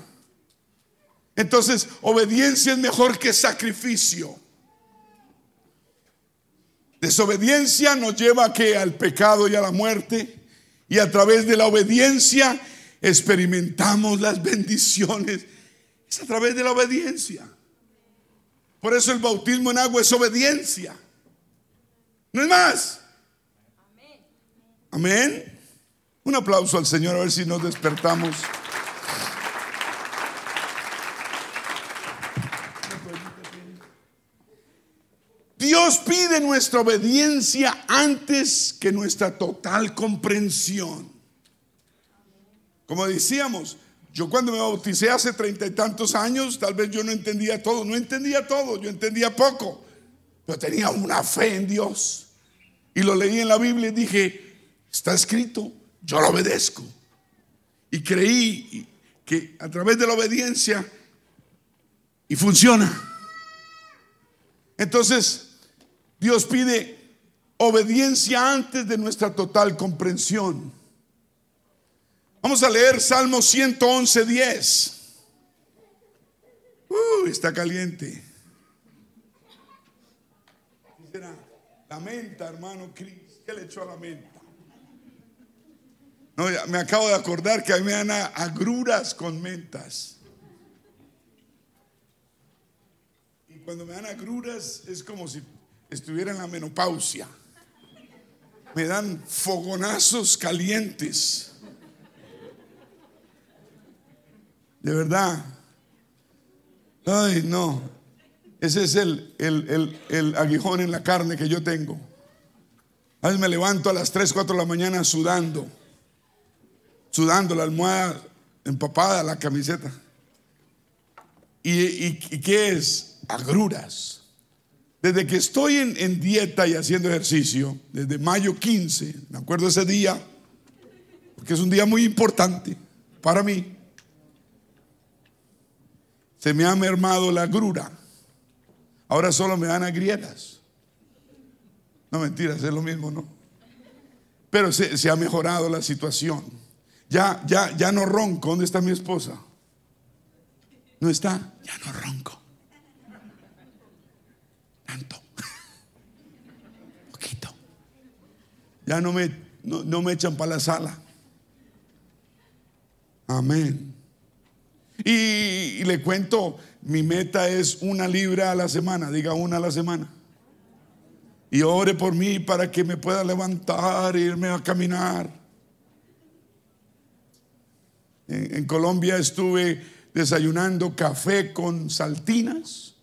Entonces, obediencia es mejor que sacrificio. Desobediencia nos lleva que al pecado y a la muerte. Y a través de la obediencia experimentamos las bendiciones. Es a través de la obediencia. Por eso el bautismo en agua es obediencia. No es más. Amén. Un aplauso al Señor a ver si nos despertamos. Dios pide nuestra obediencia antes que nuestra total comprensión. Como decíamos, yo cuando me bauticé hace treinta y tantos años, tal vez yo no entendía todo, no entendía todo, yo entendía poco, pero tenía una fe en Dios. Y lo leí en la Biblia y dije, está escrito, yo lo obedezco. Y creí que a través de la obediencia, y funciona. Entonces, Dios pide obediencia antes de nuestra total comprensión. Vamos a leer Salmo 111, 10. Uy, está caliente. Menta, hermano Cris. ¿Qué le echó a la menta? Me acabo de acordar que a mí me dan agruras con mentas. Y cuando me dan agruras es como si estuviera en la menopausia. me dan fogonazos calientes. De verdad. Ay, no. Ese es el, el, el, aguijón en la carne que yo tengo. A veces me levanto a las 3, 4 de la mañana sudando. Sudando la almohada empapada, la camiseta. ¿Y, y, qué es? Agruras. Desde que estoy en, en, dieta y haciendo ejercicio, desde mayo 15, me acuerdo ese día, porque es un día muy importante para mí, se me ha mermado la agrura. Ahora solo me dan agrietas. No mentiras, es lo mismo, ¿no? Pero se, se ha mejorado la situación. Ya, ya, ya no ronco. ¿Dónde está mi esposa? No está, ya no ronco. Tanto. Poquito. Ya no me, no, me echan para la sala. Amén. Y, le cuento, mi meta es una libra a la semana, diga una a la semana. Y ore por mí para que me pueda levantar e irme a caminar. En Colombia estuve desayunando café con saltinas,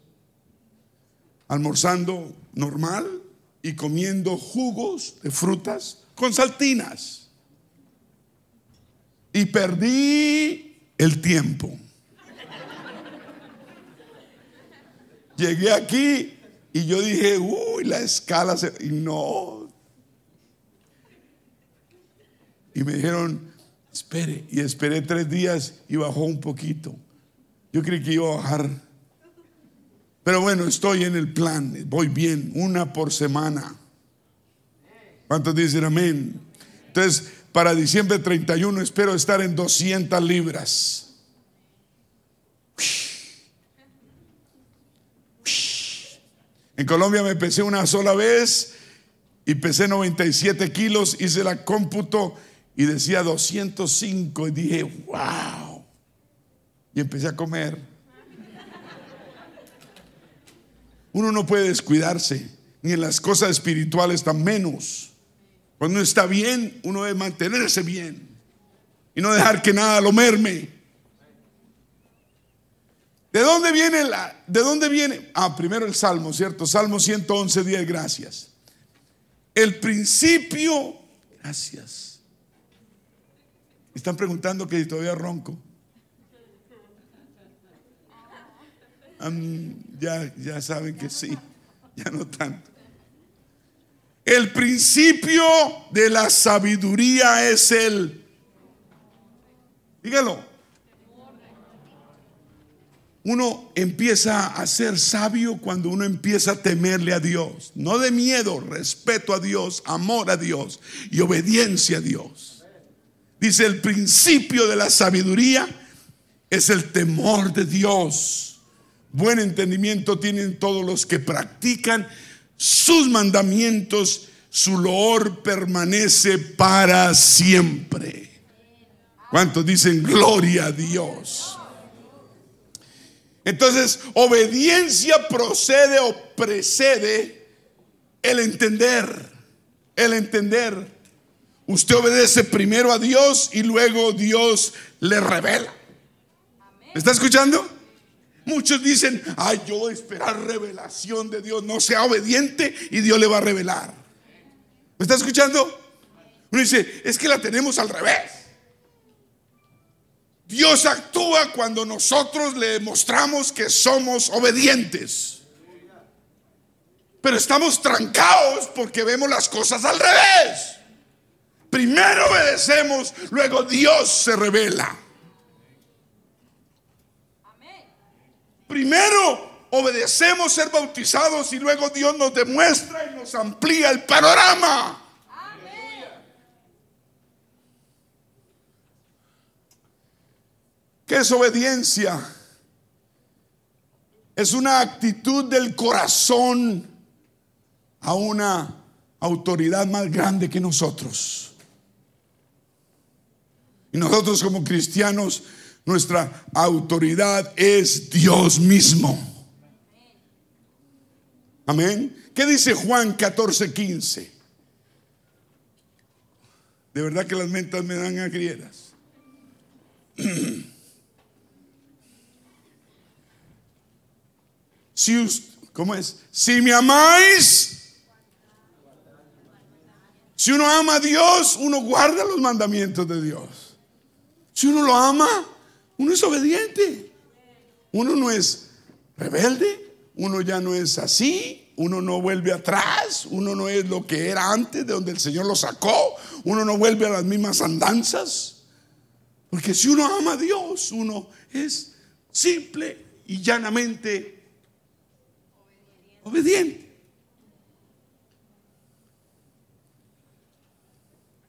almorzando normal y comiendo jugos de frutas con saltinas. Y perdí el tiempo. Llegué aquí y yo dije, uy, la escala se... Y no. Y me dijeron, espere. Y esperé tres días y bajó un poquito. Yo creí que iba a bajar. Pero bueno, estoy en el plan, voy bien, una por semana. ¿Cuántos dicen amén? Entonces, para diciembre 31 espero estar en 200 libras. En Colombia me pesé una sola vez y pesé 97 kilos, hice la cómputo y decía 205 y dije, wow. Y empecé a comer. Uno no puede descuidarse, ni en las cosas espirituales tan menos. Cuando uno está bien, uno debe mantenerse bien y no dejar que nada lo merme. ¿De dónde viene la de dónde viene? Ah, primero el salmo, ¿cierto? Salmo 111, 10, gracias. El principio, gracias están preguntando que todavía ronco. ya, ya saben que sí, ya no tanto. El principio de la sabiduría es el, dígalo, uno empieza a ser sabio cuando uno empieza a temerle a Dios, no de miedo, respeto a Dios, amor a Dios y obediencia a Dios. Dice, el principio de la sabiduría es el temor de Dios. Buen entendimiento tienen todos los que practican sus mandamientos, su loor permanece para siempre. ¿Cuántos dicen gloria a Dios? Entonces, obediencia procede o precede el entender, el entender. Usted obedece primero a Dios y luego Dios le revela. ¿Me está escuchando? Muchos dicen, ay, yo voy a esperar revelación de Dios. No sea obediente y Dios le va a revelar. ¿Me está escuchando? Uno dice, es que la tenemos al revés. Dios actúa cuando nosotros le demostramos que somos obedientes. Pero estamos trancados porque vemos las cosas al revés. Primero obedecemos, luego Dios se revela. Primero obedecemos ser bautizados y luego Dios nos demuestra y nos amplía el panorama. ¿Qué es obediencia? Es una actitud del corazón a una autoridad más grande que nosotros. Y nosotros como cristianos, nuestra autoridad es Dios mismo. Amén. ¿Qué dice Juan 14, 15? De verdad que las mentas me dan agrieras. Si, ¿Cómo es? Si me amáis, si uno ama a Dios, uno guarda los mandamientos de Dios. Si uno lo ama, uno es obediente. Uno no es rebelde, uno ya no es así, uno no vuelve atrás, uno no es lo que era antes de donde el Señor lo sacó, uno no vuelve a las mismas andanzas. Porque si uno ama a Dios, uno es simple y llanamente obediente.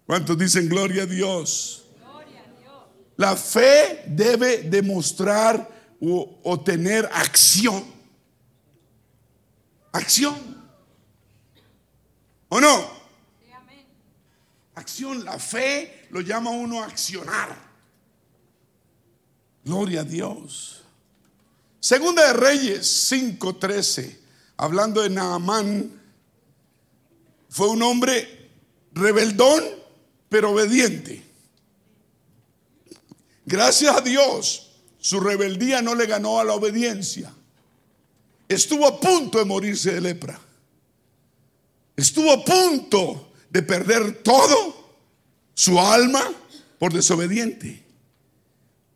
¿Cuántos dicen gloria a Dios? La fe debe demostrar o, tener acción acción. ¿O no? Acción, la fe lo llama uno a accionar. Gloria a Dios. Segunda de Reyes 5:13, hablando de Naamán, fue un hombre rebeldón, pero obediente. Gracias a Dios, su rebeldía no le ganó a la obediencia estuvo a punto de morirse de lepra. Estuvo a punto de perder todo su alma por desobediente.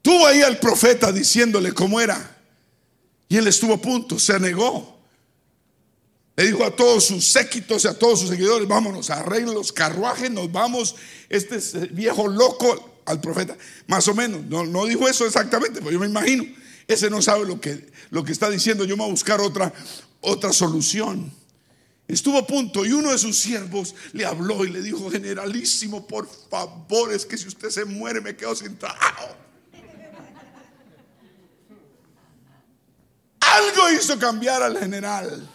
Tuvo ahí al profeta diciéndole cómo era. Y él estuvo a punto, se negó. Le dijo a todos sus séquitos y a todos sus seguidores, vámonos, arreglen los carruajes, nos vamos. Este viejo loco al profeta, más o menos. No, no dijo eso exactamente, pero yo me imagino. Ese no sabe lo que, lo que está diciendo. Yo me voy a buscar otra, otra solución. Estuvo a punto y uno de sus siervos le habló y le dijo, generalísimo, por favor, es que si usted se muere me quedo sin trabajo. Algo hizo cambiar al general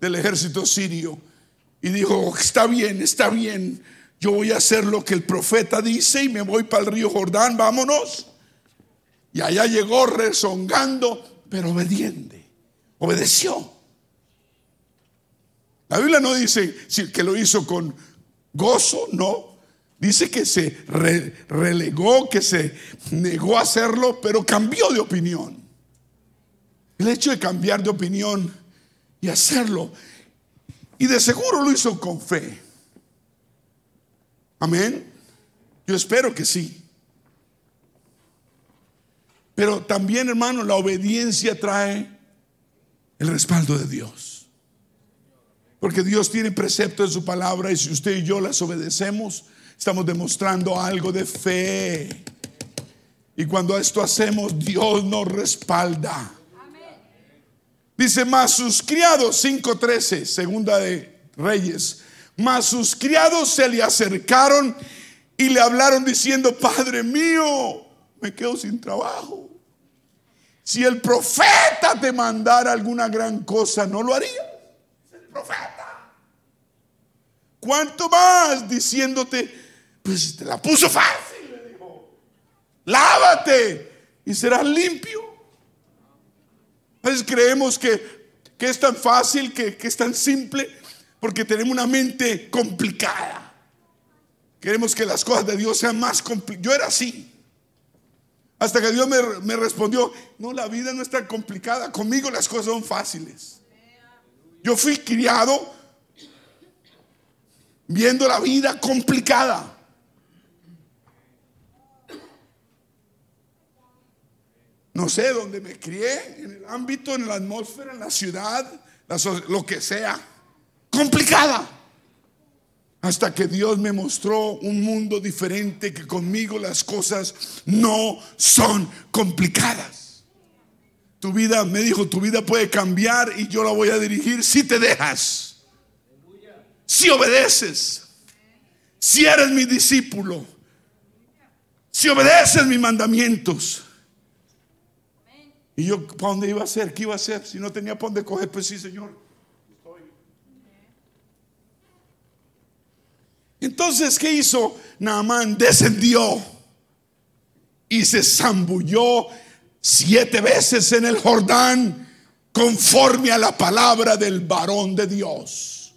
del ejército sirio y dijo, está bien, está bien, yo voy a hacer lo que el profeta dice y me voy para el río Jordán, vámonos. Y allá llegó rezongando, pero obediente. Obedeció. La Biblia no dice que lo hizo con gozo, no. Dice que se relegó, que se negó a hacerlo, pero cambió de opinión. El hecho de cambiar de opinión y hacerlo, y de seguro lo hizo con fe. Amén. Yo espero que sí. Pero también, hermano, la obediencia trae el respaldo de Dios. Porque Dios tiene preceptos de su palabra y si usted y yo las obedecemos, estamos demostrando algo de fe. Y cuando esto hacemos, Dios nos respalda. Dice, más sus criados, 5.13, segunda de Reyes, más sus criados se le acercaron y le hablaron diciendo, Padre mío, me quedo sin trabajo. Si el profeta te mandara alguna gran cosa, no lo haría. el profeta. ¿Cuánto más diciéndote, pues te la puso fácil, le dijo. Lávate y serás limpio. A creemos que, que es tan fácil, que, que es tan simple, porque tenemos una mente complicada. Queremos que las cosas de Dios sean más complicadas. Yo era así. Hasta que Dios me, respondió, no, la vida no es tan complicada, conmigo las cosas son fáciles. Yo fui criado viendo la vida complicada. No sé, dónde me crié, en el ámbito, en la atmósfera, en la ciudad, lo que sea, complicada. Hasta que Dios me mostró un mundo diferente, que conmigo las cosas no son complicadas. Tu vida, me dijo, tu vida puede cambiar y yo la voy a dirigir si te dejas, si obedeces, si eres mi discípulo, si obedeces mis mandamientos. Y yo, ¿para dónde iba a ser? ¿Qué iba a hacer? Si no tenía para dónde coger, pues sí, Señor. Entonces, ¿qué hizo? Naamán descendió y se zambulló siete veces en el Jordán conforme a la palabra del varón de Dios.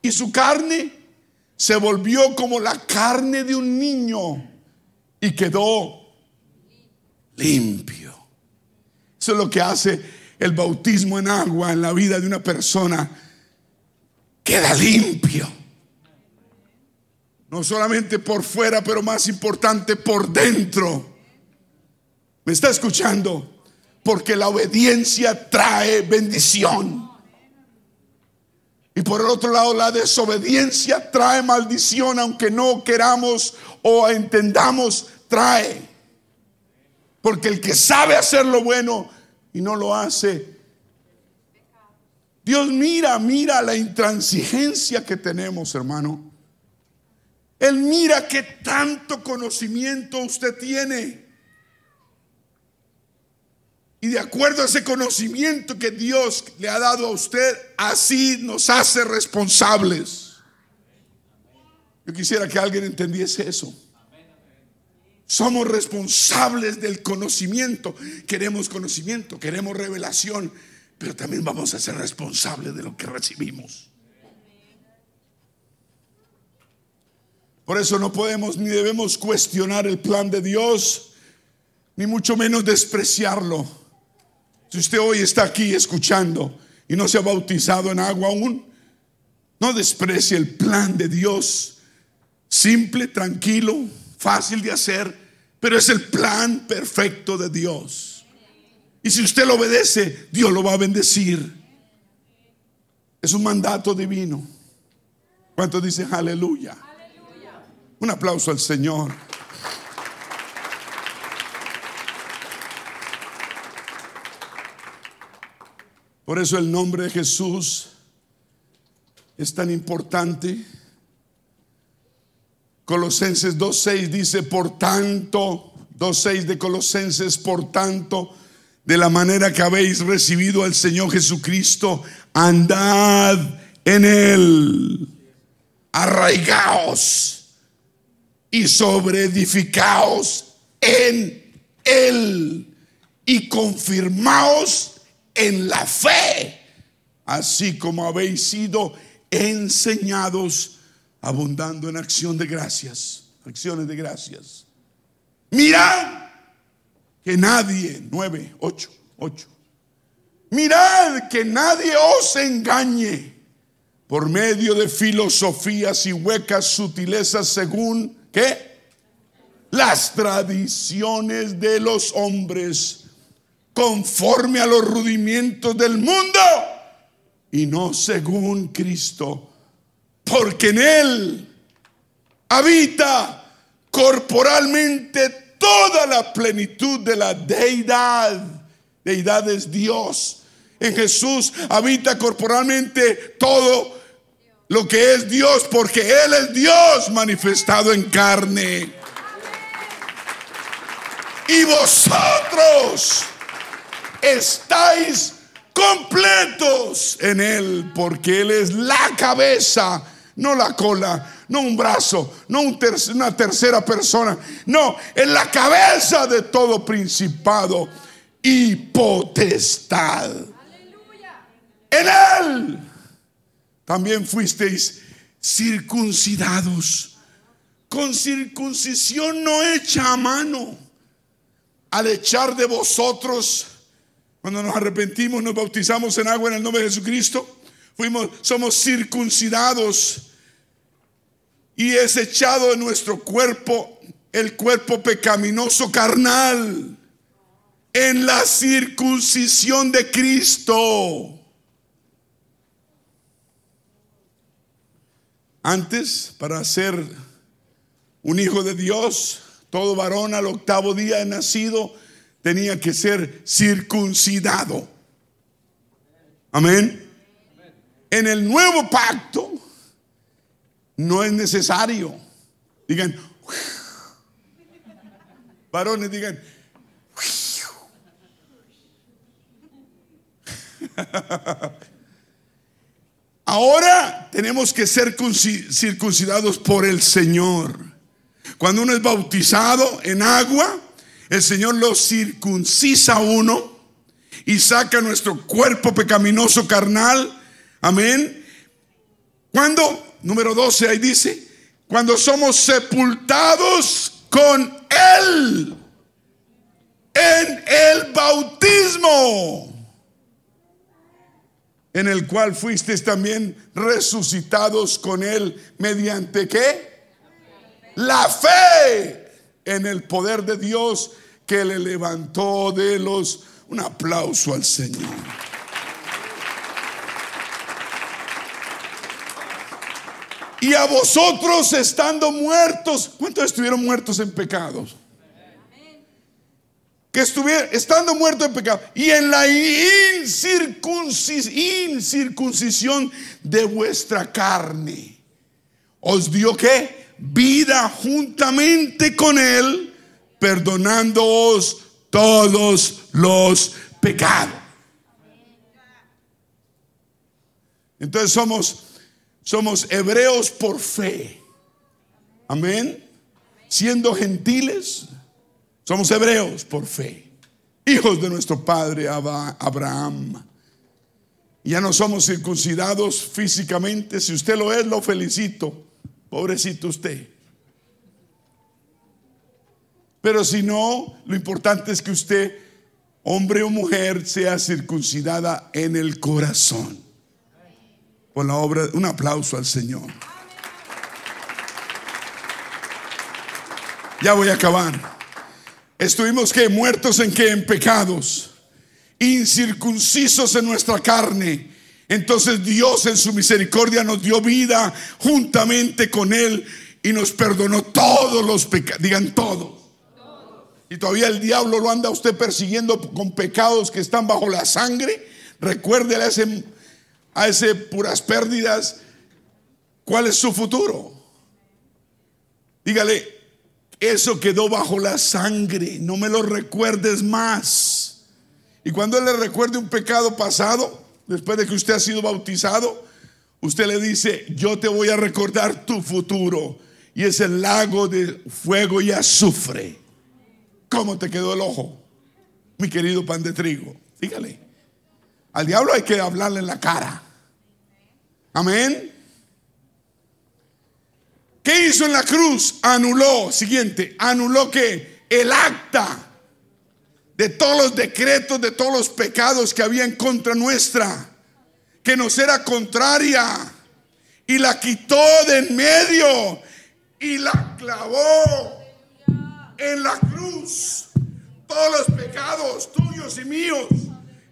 Y su carne se volvió como la carne de un niño y quedó limpio. Eso es lo que hace el bautismo en agua en la vida de una persona. Queda limpio. No solamente por fuera, pero más importante por dentro. ¿Me está escuchando? Porque la obediencia trae bendición. Y por el otro lado, la desobediencia trae maldición, aunque no queramos o entendamos, trae. Porque el que sabe hacer lo bueno y no lo hace, Dios mira, mira la intransigencia que tenemos, hermano. Él mira qué tanto conocimiento usted tiene. Y de acuerdo a ese conocimiento que Dios le ha dado a usted, así nos hace responsables. Yo quisiera que alguien entendiese eso. Somos responsables del conocimiento. Queremos conocimiento, queremos revelación, pero también vamos a ser responsables de lo que recibimos. Por eso no podemos ni debemos cuestionar el plan de Dios, ni mucho menos despreciarlo. Si usted hoy está aquí escuchando y no se ha bautizado en agua aún, no desprecie el plan de Dios. Simple, tranquilo, fácil de hacer, pero es el plan perfecto de Dios. Y si usted lo obedece, Dios lo va a bendecir. Es un mandato divino. ¿Cuántos dicen aleluya? Un aplauso al Señor. Por eso el nombre de Jesús es tan importante. Colosenses 2.6 dice, por tanto, 2.6 de Colosenses, por tanto, de la manera que habéis recibido al Señor Jesucristo, andad en Él, arraigaos y sobreedificaos en Él y confirmaos en la fe, así como habéis sido enseñados, abundando en acción de gracias, acciones de gracias. Mirad que nadie, nueve, ocho, ocho. Mirad que nadie os engañe por medio de filosofías y huecas sutilezas según, ¿qué? Las tradiciones de los hombres conforme a los rudimientos del mundo y no según Cristo, porque en Él habita corporalmente toda la plenitud de la deidad. Deidad es Dios. En Jesús habita corporalmente todo lo que es Dios, porque Él es Dios manifestado en carne. Y vosotros estáis completos en Él, porque Él es la cabeza, no la cola, no un brazo, no una tercera persona, no, es la cabeza de todo principado y potestad. En Él también fuisteis circuncidados. Con circuncisión no hecha a mano, al echar de vosotros cuando nos arrepentimos, nos bautizamos en agua en el nombre de Jesucristo, fuimos, somos circuncidados. Y es echado de nuestro cuerpo el cuerpo pecaminoso carnal en la circuncisión de Cristo. Antes, para ser un hijo de Dios, todo varón al octavo día de nacido tenía que ser circuncidado. Amén. En el nuevo pacto no es necesario. Digan, varones, digan, Ahora tenemos que ser circuncidados por el Señor. Cuando uno es bautizado en agua, el Señor lo circuncisa uno y saca nuestro cuerpo pecaminoso carnal. Amén. Cuando, número 12, ahí dice, cuando somos sepultados con Él en el bautismo, en el cual fuisteis también resucitados con Él mediante qué? La fe en el poder de Dios que le levantó de los... Un aplauso al Señor. Y a vosotros estando muertos, ¿cuántos estuvieron muertos en pecados? Que estuvieron estando muertos en pecado y en la incircuncisión de vuestra carne, os dio que vida juntamente con él, perdonándoos todos los pecados. Entonces somos somos hebreos por fe. Amén. Siendo gentiles, somos hebreos por fe. Hijos de nuestro padre Abraham. Ya no somos circuncidados físicamente. Si usted lo es, lo felicito. Pobrecito usted. Pero si no, lo importante es que usted, hombre o mujer, sea circuncidada en el corazón. Por la obra, un aplauso al Señor. Ya voy a acabar. Estuvimos que muertos en que en pecados, incircuncisos en nuestra carne. Entonces Dios en su misericordia nos dio vida juntamente con Él y nos perdonó todos los pecados. Digan todos. Y todavía el diablo lo anda usted persiguiendo con pecados que están bajo la sangre. Recuérdele a ese, a ese puras pérdidas. ¿Cuál es su futuro? Dígale, eso quedó bajo la sangre, no me lo recuerdes más. Y cuando Él le recuerde un pecado pasado, después de que usted ha sido bautizado, usted le dice, yo te voy a recordar tu futuro. Y es el lago de fuego y azufre. ¿Cómo te quedó el ojo? Mi querido pan de trigo. Dígale. Al diablo hay que hablarle en la cara. Amén. ¿Qué hizo en la cruz? Anuló, siguiente, anuló que el acta de todos los decretos, de todos los pecados que había en contra nuestra, que nos era contraria, y la quitó de en medio y la clavó en la cruz. Todos los pecados tuyos y míos,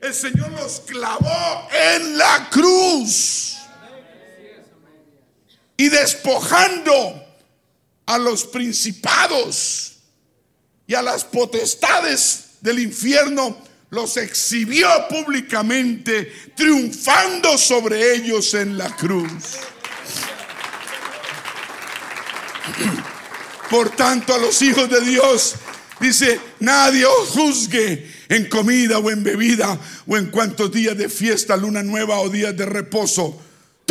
el Señor los clavó en la cruz y despojando a los principados y a las potestades del infierno, los exhibió públicamente, triunfando sobre ellos en la cruz. Por tanto, a los hijos de Dios, dice, nadie os juzgue en comida o en bebida o en cuantos días de fiesta, luna nueva o días de reposo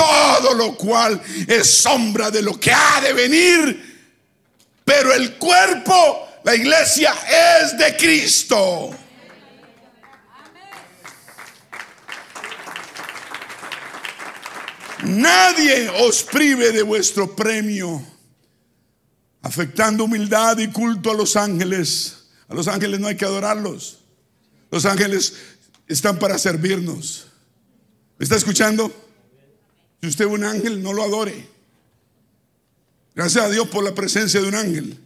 todo lo cual es sombra de lo que ha de venir. Pero el cuerpo, la iglesia, es de Cristo. Nadie os prive de vuestro premio, afectando humildad y culto a los ángeles. A los ángeles no hay que adorarlos. Los ángeles están para servirnos. ¿Me está escuchando? Si usted es un ángel, no lo adore. Gracias a Dios por la presencia de un ángel.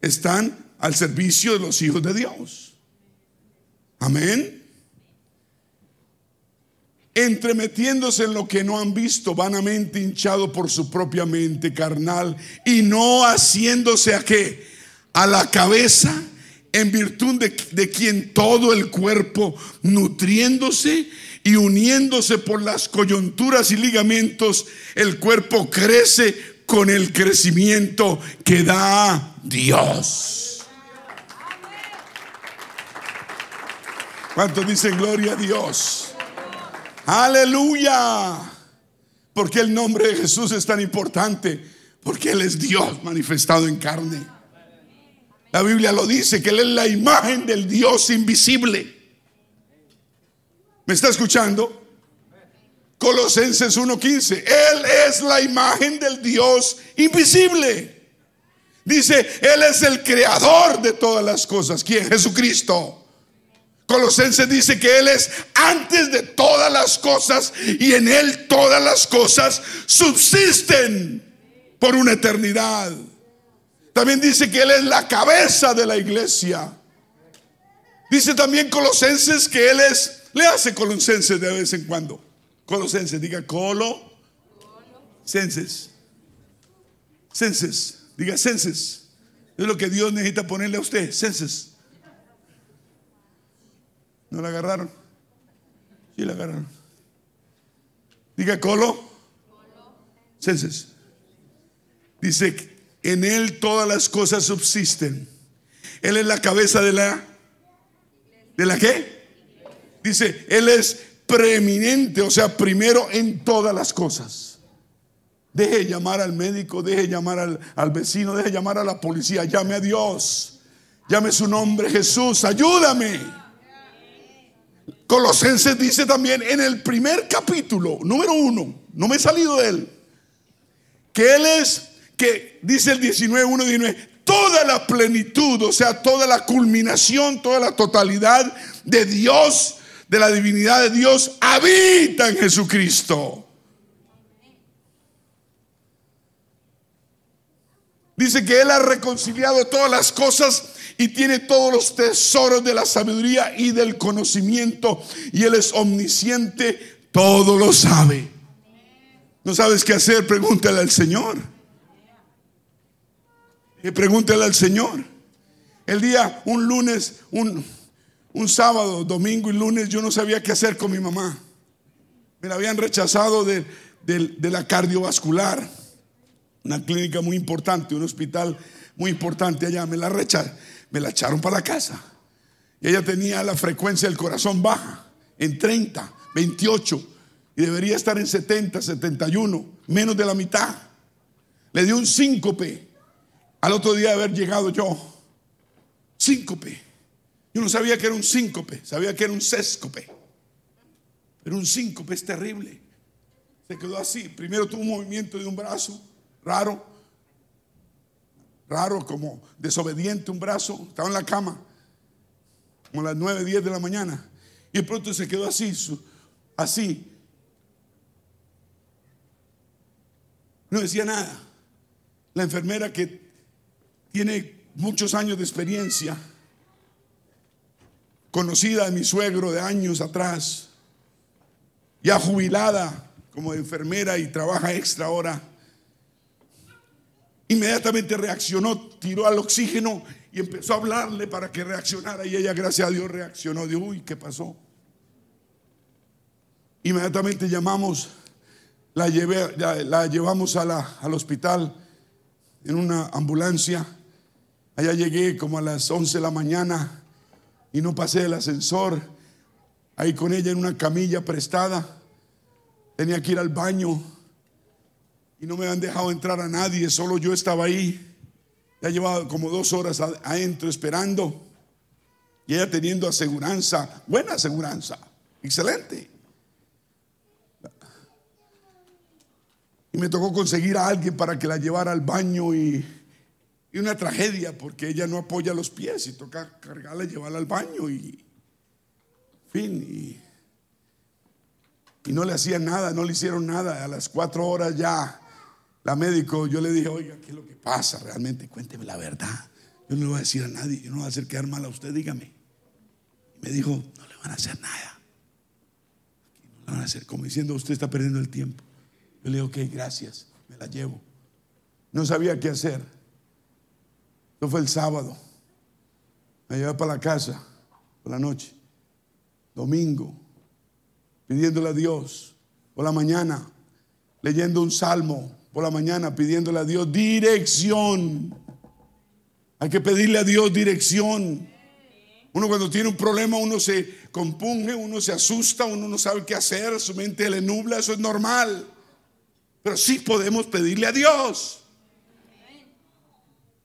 Están al servicio de los hijos de Dios. Amén. Entremetiéndose en lo que no han visto, vanamente hinchado por su propia mente carnal y no haciéndose a qué? A la cabeza en virtud de, de quien todo el cuerpo nutriéndose y uniéndose por las coyunturas y ligamentos, el cuerpo crece con el crecimiento que da Dios. ¿Cuántos dicen gloria a Dios? Aleluya. Porque el nombre de Jesús es tan importante? Porque Él es Dios manifestado en carne. La Biblia lo dice, que Él es la imagen del Dios invisible. ¿Me está escuchando? Colosenses 1.15. Él es la imagen del Dios invisible. Dice, Él es el creador de todas las cosas. ¿Quién? Jesucristo. Colosenses dice que Él es antes de todas las cosas y en Él todas las cosas subsisten por una eternidad. También dice que Él es la cabeza de la iglesia. Dice también Colosenses que Él es, le hace Colosenses de vez en cuando. Colosenses, diga colo. Senses. Senses, diga senses. Es lo que Dios necesita ponerle a usted, senses. ¿No la agarraron? Sí la agarraron. Diga colo. Senses. Dice, en Él todas las cosas subsisten. Él es la cabeza de la... ¿De la qué? Dice, Él es preeminente, o sea, primero en todas las cosas. Deje llamar al médico, deje llamar al, al, vecino, deje llamar a la policía, llame a Dios, llame su nombre Jesús, ayúdame. Colosenses dice también en el primer capítulo, número uno, no me he salido de él, que Él es que dice el 19, 19, toda la plenitud, o sea, toda la culminación, toda la totalidad de Dios, de la divinidad de Dios, habita en Jesucristo. Dice que Él ha reconciliado todas las cosas y tiene todos los tesoros de la sabiduría y del conocimiento. Y Él es omnisciente, todo lo sabe. ¿No sabes qué hacer? Pregúntale al Señor. Y pregúntale al Señor. El día, un lunes, un, un sábado, domingo y lunes, yo no sabía qué hacer con mi mamá. Me la habían rechazado de, la cardiovascular, una clínica muy importante, un hospital muy importante allá. Me la rechazaron, me la echaron para la casa. Y ella tenía la frecuencia del corazón baja, en 30, 28, y debería estar en 70, 71, menos de la mitad. Le dio un síncope al otro día de haber llegado yo, síncope. No sabía que era un síncope, sabía que era un séscope. Pero un síncope es terrible. Se quedó así. Primero tuvo un movimiento de un brazo, raro, raro, como desobediente un brazo. Estaba en la cama, como a las 9, 10 de la mañana. Y de pronto se quedó así, así. No decía nada. La enfermera que tiene muchos años de experiencia, conocida de mi suegro de años atrás, ya jubilada como enfermera y trabaja extra ahora. Inmediatamente reaccionó, tiró al oxígeno y empezó a hablarle para que reaccionara. Y ella, gracias a Dios, reaccionó. Dijo, uy, ¿qué pasó? Inmediatamente llamamos, la, llevé, la, llevamos al hospital en una ambulancia. Allá llegué como a las 11 de la mañana y no pasé el ascensor. Ahí con ella en una camilla prestada. Tenía que ir al baño y no me han dejado entrar a nadie, solo yo estaba ahí. Ya llevaba como dos horas adentro esperando. Y ella teniendo aseguranza, buena aseguranza, excelente. Y me tocó conseguir a alguien para que la llevara al baño y y una tragedia porque ella no apoya los pies y toca cargarla y llevarla al baño y fin. Y, no le hacían nada, no le hicieron nada. A las cuatro horas ya la médico, yo le dije, oiga, ¿qué es lo que pasa realmente? Cuénteme la verdad. Yo no le voy a decir a nadie, yo no voy a hacer quedar mal a usted, dígame. Y me dijo, no le van a hacer nada. No le van a hacer, como diciendo, usted está perdiendo el tiempo. Yo le dije, ok, gracias, me la llevo. No sabía qué hacer. Eso fue el sábado. Me llevé para la casa por la noche. Domingo. Pidiéndole a Dios. Por la mañana. Leyendo un salmo. Por la mañana pidiéndole a Dios dirección. Hay que pedirle a Dios dirección. Uno cuando tiene un problema, uno se compunge, uno se asusta, uno no sabe qué hacer, su mente le nubla, eso es normal. Pero sí podemos pedirle a Dios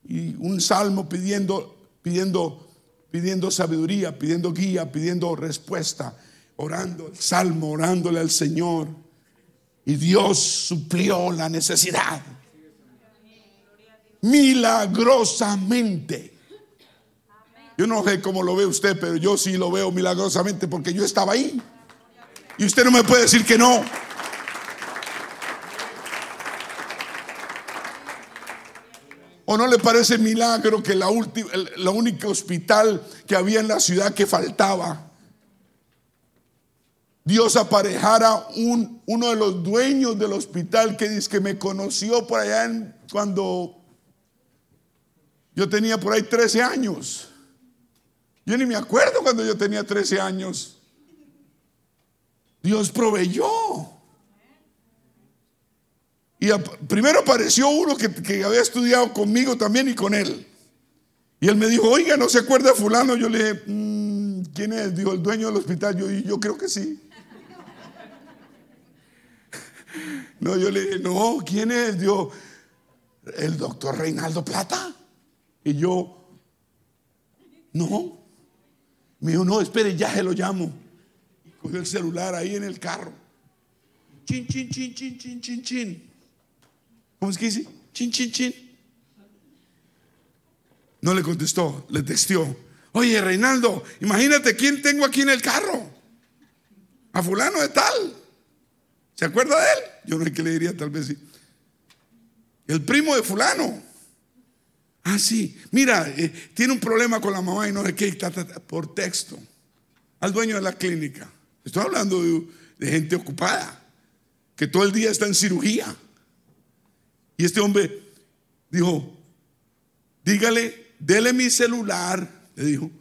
y un salmo pidiendo, pidiendo, pidiendo sabiduría, pidiendo guía, pidiendo respuesta, orando el salmo, orándole al Señor. Y Dios suplió la necesidad. Milagrosamente. Yo no sé cómo lo ve usted, pero yo sí lo veo milagrosamente porque yo estaba ahí. Y usted no me puede decir que no. ¿O no le parece milagro que la, la única hospital que había en la ciudad que faltaba, Dios aparejara un, uno de los dueños del hospital que dice que me conoció por allá cuando yo tenía por ahí 13 años. Yo ni me acuerdo cuando yo tenía 13 años. Dios proveyó. Y primero apareció uno que, había estudiado conmigo también y con él. Y él me dijo, oiga, ¿no se acuerda fulano? Yo le dije, mm, ¿quién es? Dijo, el dueño del hospital. Yo, yo creo que sí. No, yo le dije, no, ¿quién es? Dijo, el doctor Reinaldo Plata. Y yo, no. Me dijo, no, espere, ya se lo llamo. Y cogió el celular ahí en el carro. Chin, chin, chin, chin, chin, chin. ¿Cómo es que dice? Chin, chin, chin. No le contestó, le texteó. Oye, Reinaldo, imagínate quién tengo aquí en el carro. A fulano de tal. ¿Se acuerda de él? Yo no sé qué le diría, tal vez sí. El primo de fulano. Ah, sí. Mira, eh, tiene un problema con la mamá y no sé qué, por texto. Al dueño de la clínica. Estoy hablando de gente ocupada, que todo el día está en cirugía. Y este hombre dijo, dígale, dele mi celular, le dijo,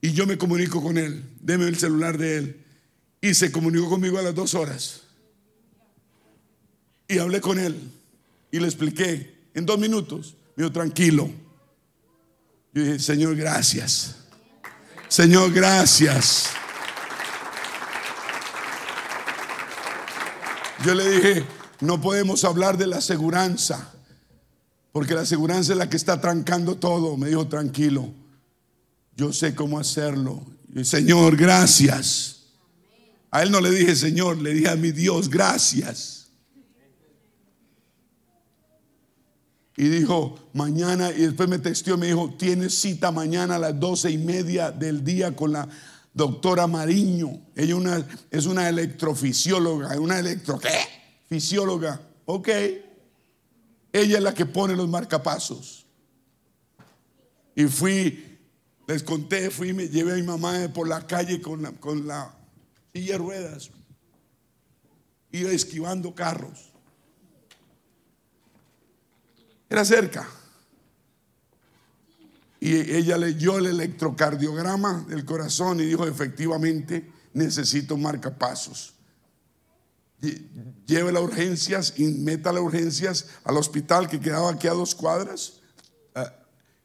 y yo me comunico con él, deme el celular de él. Y se comunicó conmigo a las dos horas. Y hablé con él y le expliqué en dos minutos. Me dijo, tranquilo. Yo dije, Señor, gracias. Señor, gracias. Yo le dije, no podemos hablar de la aseguranza, porque la aseguranza es la que está trancando todo. Me dijo, tranquilo, yo sé cómo hacerlo. Señor, gracias. A él no le dije, Señor, le dije a mi Dios, gracias. Y dijo, mañana, y después me texteó, me dijo, tienes cita mañana a las doce y media del día con la doctora Mariño. Ella es una electrofisióloga, una electro, ¿qué? Fisióloga, ok, ella es la que pone los marcapasos. Y fui, les conté, fui, me llevé a mi mamá por la calle con la, con la silla de ruedas. Iba esquivando carros. Era cerca. Y ella leyó el electrocardiograma del corazón y dijo, efectivamente, necesito marcapasos lleve las urgencias y meta las urgencias al hospital que quedaba aquí a dos cuadras, eh,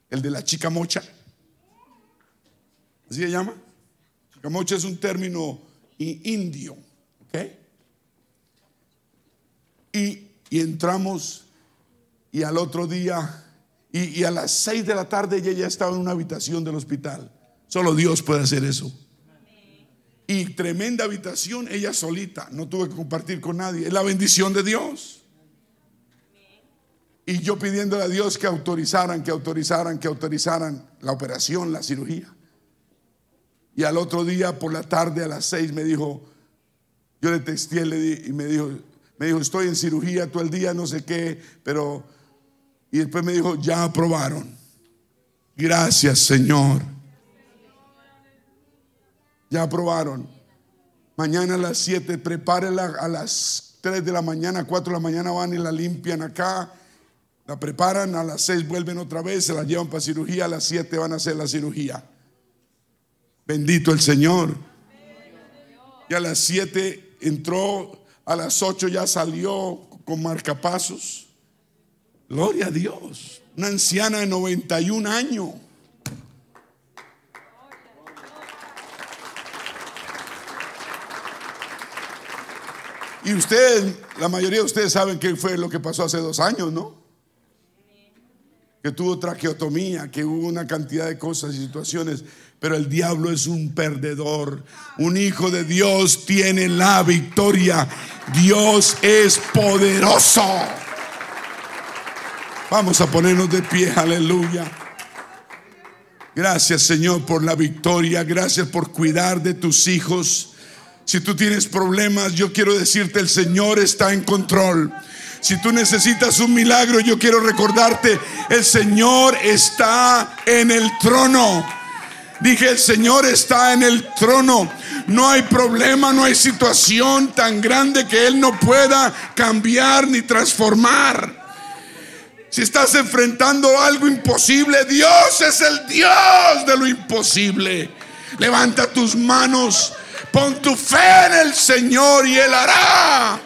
el de la chica mocha. ¿Así se llama? Chica mocha es un término indio, ¿ok? Y, entramos y al otro día, y, y a las seis de la tarde ella ya estaba en una habitación del hospital. Solo Dios puede hacer eso. Y tremenda habitación, ella solita, no tuve que compartir con nadie. Es la bendición de Dios. Y yo pidiéndole a Dios que autorizaran, que autorizaran, que autorizaran la operación, la cirugía. Y al otro día por la tarde a las seis me dijo, yo le texté y me dijo, me dijo, estoy en cirugía todo el día, no sé qué, pero... Y después me dijo, ya aprobaron. Gracias Señor. Ya aprobaron. Mañana a las 7, prepárela a las 3 de la mañana, 4 de la mañana van y la limpian acá. La preparan, a las 6 vuelven otra vez, se la llevan para cirugía, a las 7 van a hacer la cirugía. Bendito el Señor. Y a las 7 entró, a las 8 ya salió con marcapasos. Gloria a Dios. Una anciana de 91 años. Y ustedes, la mayoría de ustedes saben qué fue lo que pasó hace dos años, ¿no? que tuvo traqueotomía, que hubo una cantidad de cosas y situaciones, pero el diablo es un perdedor. Un hijo de Dios tiene la victoria. Dios es poderoso. Vamos a ponernos de pie, aleluya. Gracias Señor por la victoria, gracias por cuidar de tus hijos. Si tú tienes problemas, yo quiero decirte, el Señor está en control. Si tú necesitas un milagro, yo quiero recordarte, el Señor está en el trono. Dije, el Señor está en el trono. No hay problema, no hay situación tan grande que Él no pueda cambiar ni transformar. Si estás enfrentando algo imposible, Dios es el Dios de lo imposible. Levanta tus manos, pon tu fe en el Señor y Él hará.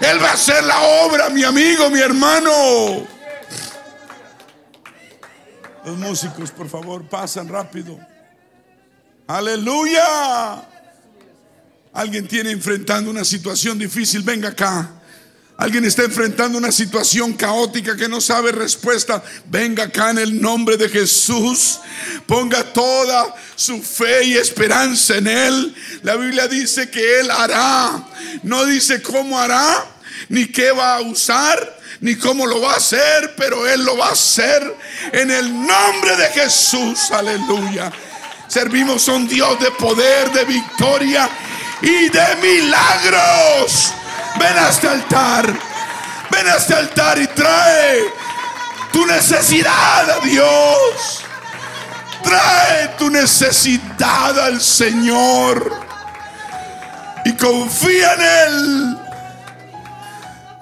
Él va a hacer la obra, mi amigo, mi hermano. Los músicos, por favor, pasan rápido. Aleluya. Alguien tiene enfrentando una situación difícil, venga acá. Alguien está enfrentando una situación caótica que no sabe respuesta. Venga acá en el nombre de Jesús. Ponga toda su fe y esperanza en Él. La Biblia dice que Él hará. No dice cómo hará, ni qué va a usar, ni cómo lo va a hacer, pero Él lo va a hacer en el nombre de Jesús. Aleluya. Servimos a un Dios de poder, de victoria y de milagros. Ven a este altar. Ven a este altar y trae tu necesidad a Dios. Trae tu necesidad al Señor. Y confía en Él.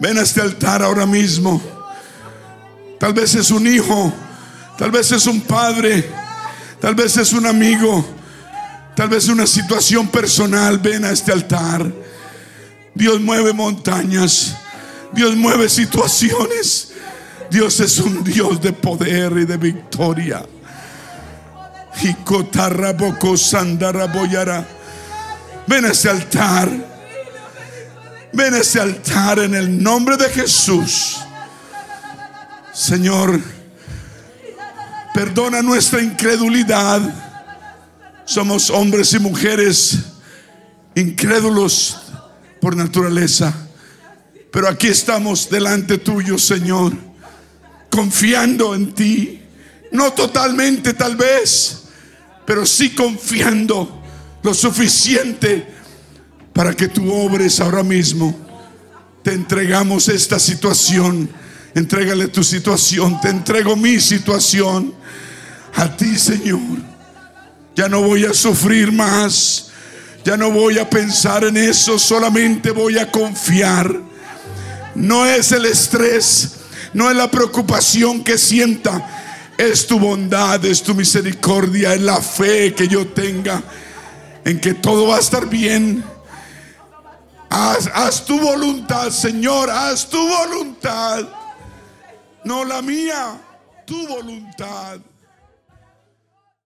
Ven a este altar ahora mismo. Tal vez es un hijo. Tal vez es un padre. Tal vez es un amigo. Tal vez una situación personal. Ven a este altar. Dios mueve montañas. Dios mueve situaciones. Dios es un Dios de poder y de victoria. Ven a ese altar. Ven a ese altar en el nombre de Jesús. Señor, perdona nuestra incredulidad. Somos hombres y mujeres incrédulos por naturaleza. Pero aquí estamos delante tuyo, Señor, confiando en ti. No totalmente tal vez, pero sí confiando lo suficiente para que tú obres ahora mismo. Te entregamos esta situación. Entrégale tu situación. Te entrego mi situación a ti, Señor. Ya no voy a sufrir más. Ya no voy a pensar en eso, solamente voy a confiar. No es el estrés, no es la preocupación que sienta, es tu bondad, es tu misericordia, es la fe que yo tenga en que todo va a estar bien. Haz, haz tu voluntad, Señor, haz tu voluntad. No la mía, tu voluntad.